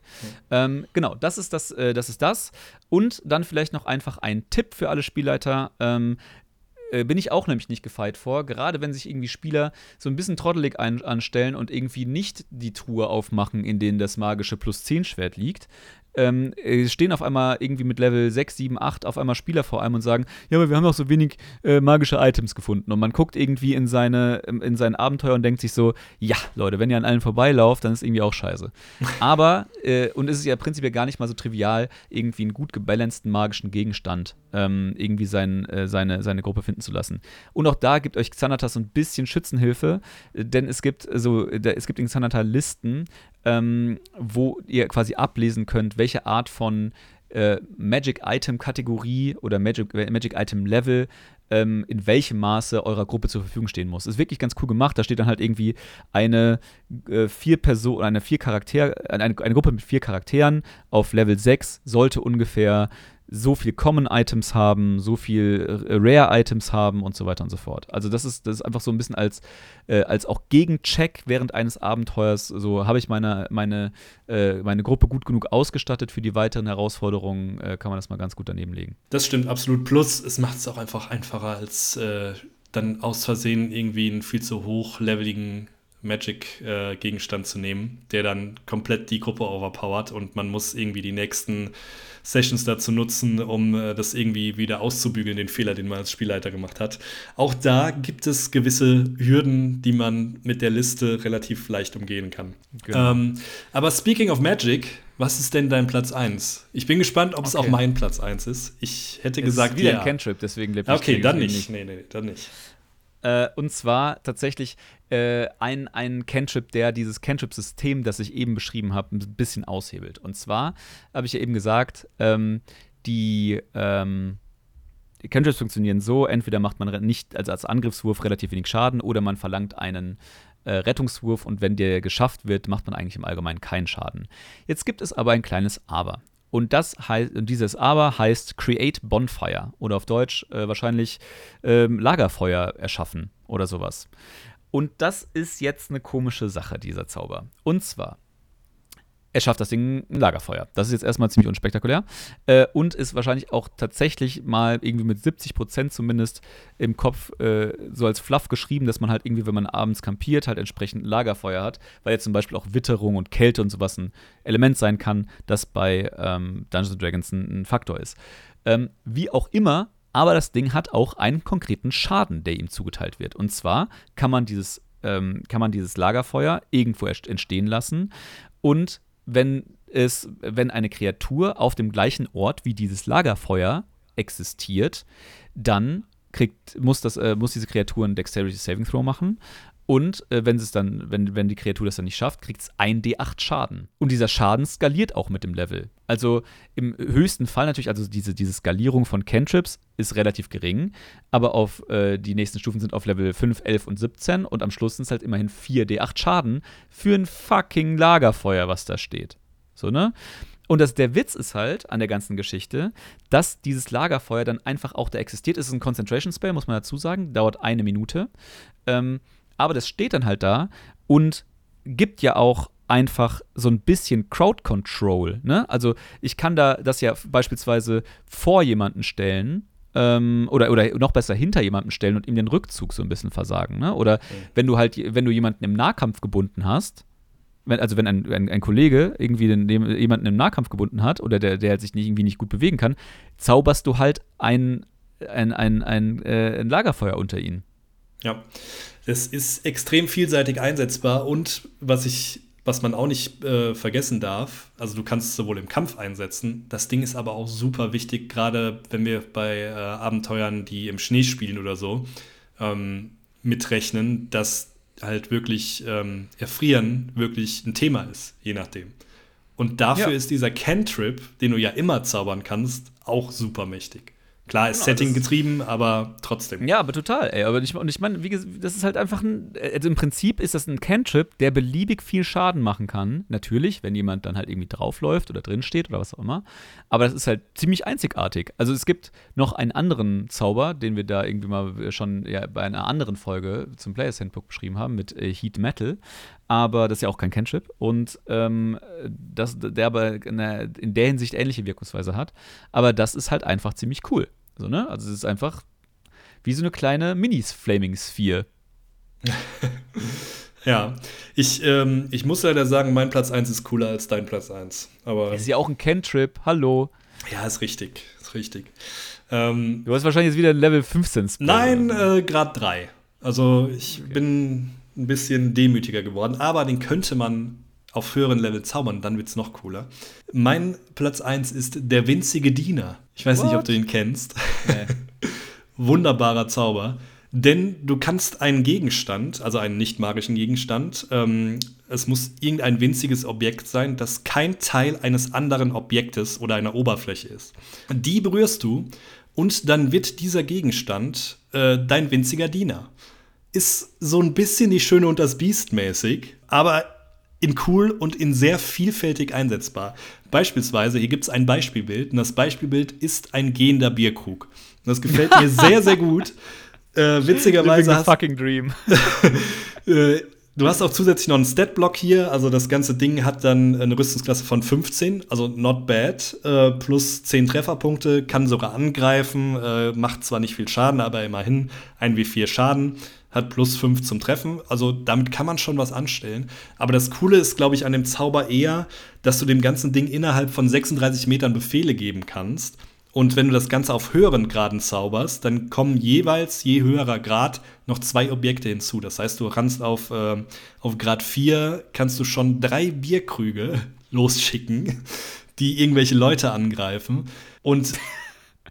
S2: Ja. Ähm, genau, das ist das, äh, das ist das. Und dann vielleicht noch einfach ein Tipp für alle Spielleiter. Ähm, äh, bin ich auch nämlich nicht gefeit vor. Gerade wenn sich irgendwie Spieler so ein bisschen trottelig ein anstellen und irgendwie nicht die Truhe aufmachen, in denen das magische Plus 10 Schwert liegt, ähm, äh, stehen auf einmal irgendwie mit Level 6, 7, 8 auf einmal Spieler vor einem und sagen, ja, aber wir haben doch so wenig äh, magische Items gefunden. Und man guckt irgendwie in, seine, ähm, in sein Abenteuer und denkt sich so, ja, Leute, wenn ihr an allen vorbeilauft, dann ist irgendwie auch scheiße. aber, äh, und es ist ja prinzipiell gar nicht mal so trivial, irgendwie einen gut gebalanceden magischen Gegenstand ähm, irgendwie sein, äh, seine, seine Gruppe finden zu lassen. Und auch da gibt euch Xanatas so ein bisschen Schützenhilfe, äh, denn es gibt so, es gibt in Xanata Listen, ähm, wo ihr quasi ablesen könnt, welche Art von äh, Magic Item Kategorie oder Magic, Magic Item Level ähm, in welchem Maße eurer Gruppe zur Verfügung stehen muss. Ist wirklich ganz cool gemacht. Da steht dann halt irgendwie eine äh, vier Person, eine vier Charakter, eine, eine Gruppe mit vier Charakteren auf Level 6 sollte ungefähr so viel Common Items haben, so viel äh, Rare Items haben und so weiter und so fort. Also das ist, das ist einfach so ein bisschen als, äh, als auch Gegencheck während eines Abenteuers. So habe ich meine, meine, äh, meine Gruppe gut genug ausgestattet für die weiteren Herausforderungen, äh, kann man das mal ganz gut daneben legen.
S1: Das stimmt absolut. Plus, es macht es auch einfach einfacher, als äh, dann aus Versehen irgendwie einen viel zu hochleveligen Magic-Gegenstand äh, zu nehmen, der dann komplett die Gruppe overpowert und man muss irgendwie die nächsten Sessions dazu nutzen, um äh, das irgendwie wieder auszubügeln, den Fehler, den man als Spielleiter gemacht hat. Auch da gibt es gewisse Hürden, die man mit der Liste relativ leicht umgehen kann. Genau. Ähm, aber speaking of Magic, was ist denn dein Platz 1? Ich bin gespannt, ob okay. es auch mein Platz 1 ist. Ich hätte es gesagt,
S2: ist wieder ja. ein Cantrip, deswegen
S1: lebt Okay, dann nicht. nicht. Nee, nee, dann nicht.
S2: Äh, und zwar tatsächlich äh, ein, ein Cantrip, der dieses Cantrip-System, das ich eben beschrieben habe, ein bisschen aushebelt. Und zwar habe ich ja eben gesagt, ähm, die, ähm, die Cantrips funktionieren so: entweder macht man nicht, also als Angriffswurf relativ wenig Schaden, oder man verlangt einen äh, Rettungswurf und wenn der geschafft wird, macht man eigentlich im Allgemeinen keinen Schaden. Jetzt gibt es aber ein kleines Aber. Und das heißt, dieses Aber heißt Create Bonfire oder auf Deutsch äh, wahrscheinlich ähm, Lagerfeuer erschaffen oder sowas. Und das ist jetzt eine komische Sache, dieser Zauber. Und zwar, er schafft das Ding ein Lagerfeuer. Das ist jetzt erstmal ziemlich unspektakulär. Äh, und ist wahrscheinlich auch tatsächlich mal irgendwie mit 70 Prozent zumindest im Kopf äh, so als Fluff geschrieben, dass man halt irgendwie, wenn man abends kampiert, halt entsprechend ein Lagerfeuer hat, weil jetzt zum Beispiel auch Witterung und Kälte und sowas ein Element sein kann, das bei ähm, Dungeons Dragons ein, ein Faktor ist. Ähm, wie auch immer, aber das Ding hat auch einen konkreten Schaden, der ihm zugeteilt wird. Und zwar kann man dieses, ähm, kann man dieses Lagerfeuer irgendwo entstehen lassen und wenn ist, wenn eine Kreatur auf dem gleichen Ort wie dieses Lagerfeuer existiert, dann kriegt, muss, das, äh, muss diese Kreatur einen Dexterity Saving Throw machen. Und äh, wenn es dann, wenn, wenn die Kreatur das dann nicht schafft, kriegt es 1d8 Schaden. Und dieser Schaden skaliert auch mit dem Level. Also im höchsten Fall natürlich, also diese, diese Skalierung von Cantrips ist relativ gering, aber auf äh, die nächsten Stufen sind auf Level 5, 11 und 17 und am Schluss sind es halt immerhin 4d8 Schaden für ein fucking Lagerfeuer, was da steht. So, ne? Und das, der Witz ist halt an der ganzen Geschichte, dass dieses Lagerfeuer dann einfach auch da existiert. Es ist ein Concentration Spell, muss man dazu sagen, dauert eine Minute. Ähm, aber das steht dann halt da und gibt ja auch einfach so ein bisschen Crowd Control. Ne? Also ich kann da das ja beispielsweise vor jemanden stellen ähm, oder, oder noch besser hinter jemanden stellen und ihm den Rückzug so ein bisschen versagen. Ne? Oder okay. wenn du halt, wenn du jemanden im Nahkampf gebunden hast, wenn, also wenn ein, ein, ein, Kollege irgendwie den, jemanden im Nahkampf gebunden hat oder der, der sich nicht, irgendwie nicht gut bewegen kann, zauberst du halt ein, ein, ein, ein, äh, ein Lagerfeuer unter ihn.
S1: Ja, es ist extrem vielseitig einsetzbar und was ich was man auch nicht äh, vergessen darf, also du kannst es sowohl im Kampf einsetzen, das Ding ist aber auch super wichtig, gerade wenn wir bei äh, Abenteuern, die im Schnee spielen oder so, ähm, mitrechnen, dass halt wirklich ähm, Erfrieren wirklich ein Thema ist, je nachdem. Und dafür ja. ist dieser Cantrip, den du ja immer zaubern kannst, auch super mächtig. Klar, ist genau, Setting getrieben, aber trotzdem.
S2: Ja, aber total, ey. Aber ich, und ich meine, das ist halt einfach ein. Also im Prinzip ist das ein Cantrip, der beliebig viel Schaden machen kann. Natürlich, wenn jemand dann halt irgendwie draufläuft oder drinsteht oder was auch immer. Aber das ist halt ziemlich einzigartig. Also es gibt noch einen anderen Zauber, den wir da irgendwie mal schon ja, bei einer anderen Folge zum Players Handbook beschrieben haben, mit äh, Heat Metal. Aber das ist ja auch kein Cantrip. Und ähm, das, der aber in der, in der Hinsicht ähnliche Wirkungsweise hat. Aber das ist halt einfach ziemlich cool. So, ne? Also es ist einfach wie so eine kleine Mini-Flaming-Sphere.
S1: ja, ich, ähm, ich muss leider sagen, mein Platz 1 ist cooler als dein Platz 1. Aber
S2: das ist ja auch ein Cantrip, hallo.
S1: Ja, ist richtig, ist richtig. Ähm,
S2: du hast wahrscheinlich jetzt wieder ein Level 15
S1: Spell. Nein, äh, Grad 3. Also ich okay. bin ein bisschen demütiger geworden, aber den könnte man auf höheren Level zaubern, dann wird es noch cooler. Mein Platz 1 ist der winzige Diener. Ich weiß What? nicht, ob du ihn kennst. Nee. Wunderbarer Zauber. Denn du kannst einen Gegenstand, also einen nicht magischen Gegenstand, ähm, es muss irgendein winziges Objekt sein, das kein Teil eines anderen Objektes oder einer Oberfläche ist. Die berührst du und dann wird dieser Gegenstand äh, dein winziger Diener. Ist so ein bisschen die Schöne und das Biest mäßig, aber in cool und in sehr vielfältig einsetzbar. Beispielsweise, hier gibt es ein Beispielbild und das Beispielbild ist ein gehender Bierkrug. Und das gefällt mir sehr, sehr gut. Äh, witzigerweise hast
S2: fucking dream.
S1: äh, du hast auch zusätzlich noch einen Statblock hier, also das ganze Ding hat dann eine Rüstungsklasse von 15, also not bad, äh, plus 10 Trefferpunkte, kann sogar angreifen, äh, macht zwar nicht viel Schaden, aber immerhin 1 wie 4 Schaden hat plus 5 zum Treffen. Also damit kann man schon was anstellen. Aber das Coole ist, glaube ich, an dem Zauber eher, dass du dem ganzen Ding innerhalb von 36 Metern Befehle geben kannst. Und wenn du das Ganze auf höheren Graden zauberst, dann kommen jeweils je höherer Grad noch zwei Objekte hinzu. Das heißt, du kannst auf, äh, auf Grad 4 kannst du schon drei Bierkrüge losschicken, die irgendwelche Leute angreifen. Und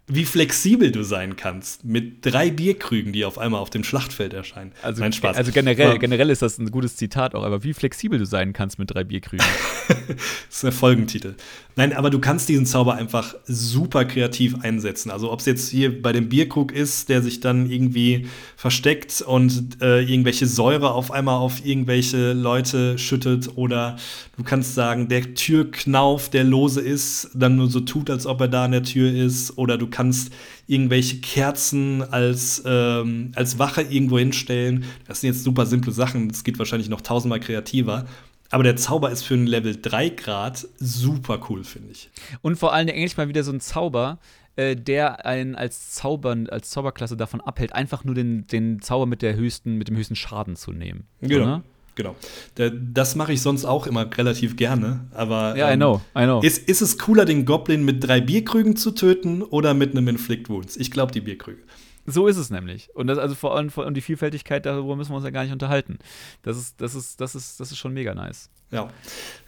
S1: wie flexibel du sein kannst mit drei Bierkrügen, die auf einmal auf dem Schlachtfeld erscheinen.
S2: Also, Nein, Spaß. also generell, generell ist das ein gutes Zitat auch, aber wie flexibel du sein kannst mit drei Bierkrügen.
S1: das ist der Folgentitel. Nein, aber du kannst diesen Zauber einfach super kreativ einsetzen. Also ob es jetzt hier bei dem Bierkrug ist, der sich dann irgendwie versteckt und äh, irgendwelche Säure auf einmal auf irgendwelche Leute schüttet oder du kannst sagen, der Türknauf, der lose ist, dann nur so tut, als ob er da an der Tür ist oder du kannst irgendwelche Kerzen als, ähm, als Wache irgendwo hinstellen. Das sind jetzt super simple Sachen, das geht wahrscheinlich noch tausendmal kreativer. Aber der Zauber ist für ein Level 3 Grad super cool, finde ich.
S2: Und vor allem endlich mal wieder so ein Zauber, äh, der einen als Zaubern, als Zauberklasse davon abhält, einfach nur den, den Zauber mit der höchsten, mit dem höchsten Schaden zu nehmen.
S1: Genau. Oder? Genau. Das mache ich sonst auch immer relativ gerne. Aber
S2: ja, ähm, I know, I know.
S1: Ist, ist es cooler, den Goblin mit drei Bierkrügen zu töten oder mit einem Inflict Wounds? Ich glaube, die Bierkrüge.
S2: So ist es nämlich. Und das, also vor allem und die Vielfältigkeit, darüber müssen wir uns ja gar nicht unterhalten. Das ist, das ist, das ist, das ist schon mega nice.
S1: Ja.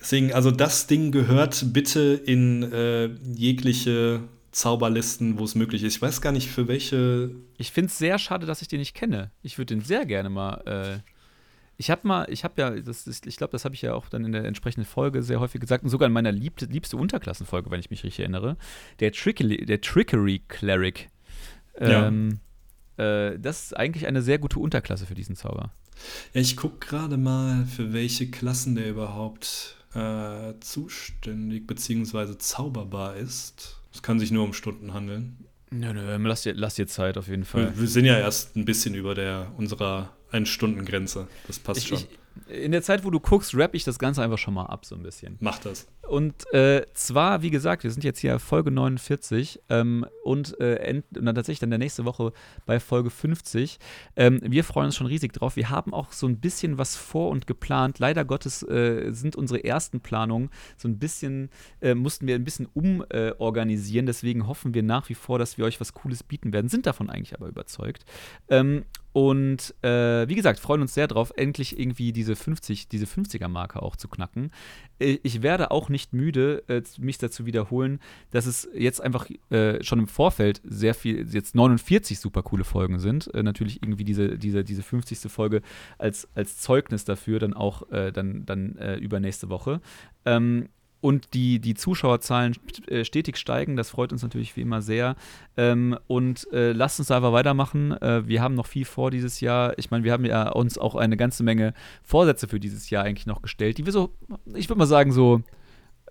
S1: Deswegen, also das Ding gehört bitte in äh, jegliche Zauberlisten, wo es möglich ist. Ich weiß gar nicht, für welche.
S2: Ich finde es sehr schade, dass ich den nicht kenne. Ich würde den sehr gerne mal. Äh, ich habe mal, ich habe ja, das ist, ich glaube, das habe ich ja auch dann in der entsprechenden Folge sehr häufig gesagt und sogar in meiner lieb, liebste Unterklassenfolge, wenn ich mich richtig erinnere, der, Trickery, der Trickery Cleric. Ähm, ja. äh, das ist eigentlich eine sehr gute Unterklasse für diesen Zauber.
S1: Ja, ich gucke gerade mal, für welche Klassen der überhaupt äh, zuständig bzw. zauberbar ist. Es kann sich nur um Stunden handeln.
S2: Nö, nö, lass dir, lass dir Zeit auf jeden Fall.
S1: Wir, wir sind ja erst ein bisschen über der unserer Ein-Stunden-Grenze. Das passt
S2: ich,
S1: schon.
S2: Ich, in der Zeit, wo du guckst, rapp ich das Ganze einfach schon mal ab, so ein bisschen.
S1: Mach das.
S2: Und äh, zwar, wie gesagt, wir sind jetzt hier Folge 49 ähm, und, äh, und dann tatsächlich dann der nächste Woche bei Folge 50. Ähm, wir freuen uns schon riesig drauf. Wir haben auch so ein bisschen was vor und geplant. Leider Gottes äh, sind unsere ersten Planungen so ein bisschen, äh, mussten wir ein bisschen umorganisieren. Deswegen hoffen wir nach wie vor, dass wir euch was Cooles bieten werden. Sind davon eigentlich aber überzeugt. Ähm, und äh, wie gesagt, freuen uns sehr drauf, endlich irgendwie diese 50, diese 50er-Marke auch zu knacken. Äh, ich werde auch nicht müde, äh, mich dazu wiederholen, dass es jetzt einfach äh, schon im Vorfeld sehr viel, jetzt 49 super coole Folgen sind. Äh, natürlich irgendwie diese, diese, diese 50. Folge als, als Zeugnis dafür dann auch äh, dann, dann übernächste Woche. Ähm, und die, die Zuschauerzahlen äh, stetig steigen. Das freut uns natürlich wie immer sehr. Ähm, und äh, lasst uns einfach weitermachen. Äh, wir haben noch viel vor dieses Jahr. Ich meine, wir haben ja uns auch eine ganze Menge Vorsätze für dieses Jahr eigentlich noch gestellt, die wir so, ich würde mal sagen, so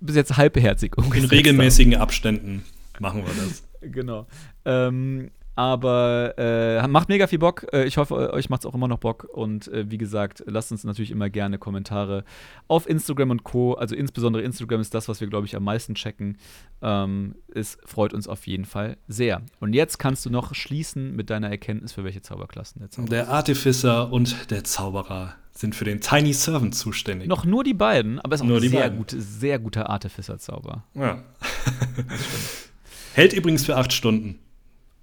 S2: bis jetzt halbherzig
S1: In regelmäßigen haben. Abständen machen wir das.
S2: genau. Ähm, aber äh, macht mega viel Bock. Äh, ich hoffe, euch macht es auch immer noch Bock. Und äh, wie gesagt, lasst uns natürlich immer gerne Kommentare auf Instagram und Co. Also insbesondere Instagram ist das, was wir, glaube ich, am meisten checken. Ähm, es freut uns auf jeden Fall sehr. Und jetzt kannst du noch schließen mit deiner Erkenntnis, für welche Zauberklassen
S1: der Zauberer Der Artificer und der Zauberer sind für den Tiny Servant zuständig.
S2: Noch nur die beiden, aber es ist auch ein sehr, gut, sehr guter Artificer-Zauber.
S1: Ja. Hält übrigens für acht Stunden.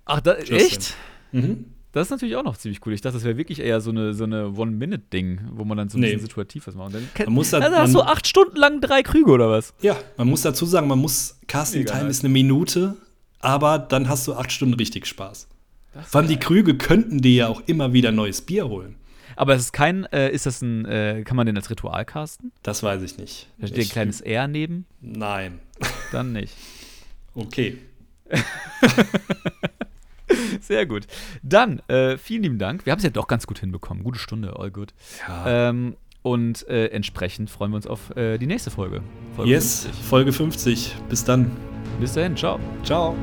S2: Ach, da, echt? Mhm. Das ist natürlich auch noch ziemlich cool. Ich dachte, das wäre wirklich eher so eine, so eine One-Minute-Ding, wo man dann so ein nee. bisschen situativ was macht. Dann, man muss da, also hast du acht Stunden lang drei Krüge oder was?
S1: Ja, man muss dazu sagen, man muss, Casting Time ist eine Minute, aber dann hast du acht Stunden richtig Spaß. Vor allem die Krüge könnten dir ja auch immer wieder neues Bier holen.
S2: Aber es ist kein, äh, ist das ein, äh, kann man den als Ritual casten?
S1: Das weiß ich nicht.
S2: Da steht ein kleines R neben?
S1: Nein.
S2: Dann nicht.
S1: Okay.
S2: Sehr gut. Dann, äh, vielen lieben Dank. Wir haben es ja doch ganz gut hinbekommen. Gute Stunde, all good. Ja. Ähm, und äh, entsprechend freuen wir uns auf äh, die nächste Folge.
S1: Folge yes, 50. Folge 50. Bis dann.
S2: Bis dahin, ciao.
S1: Ciao.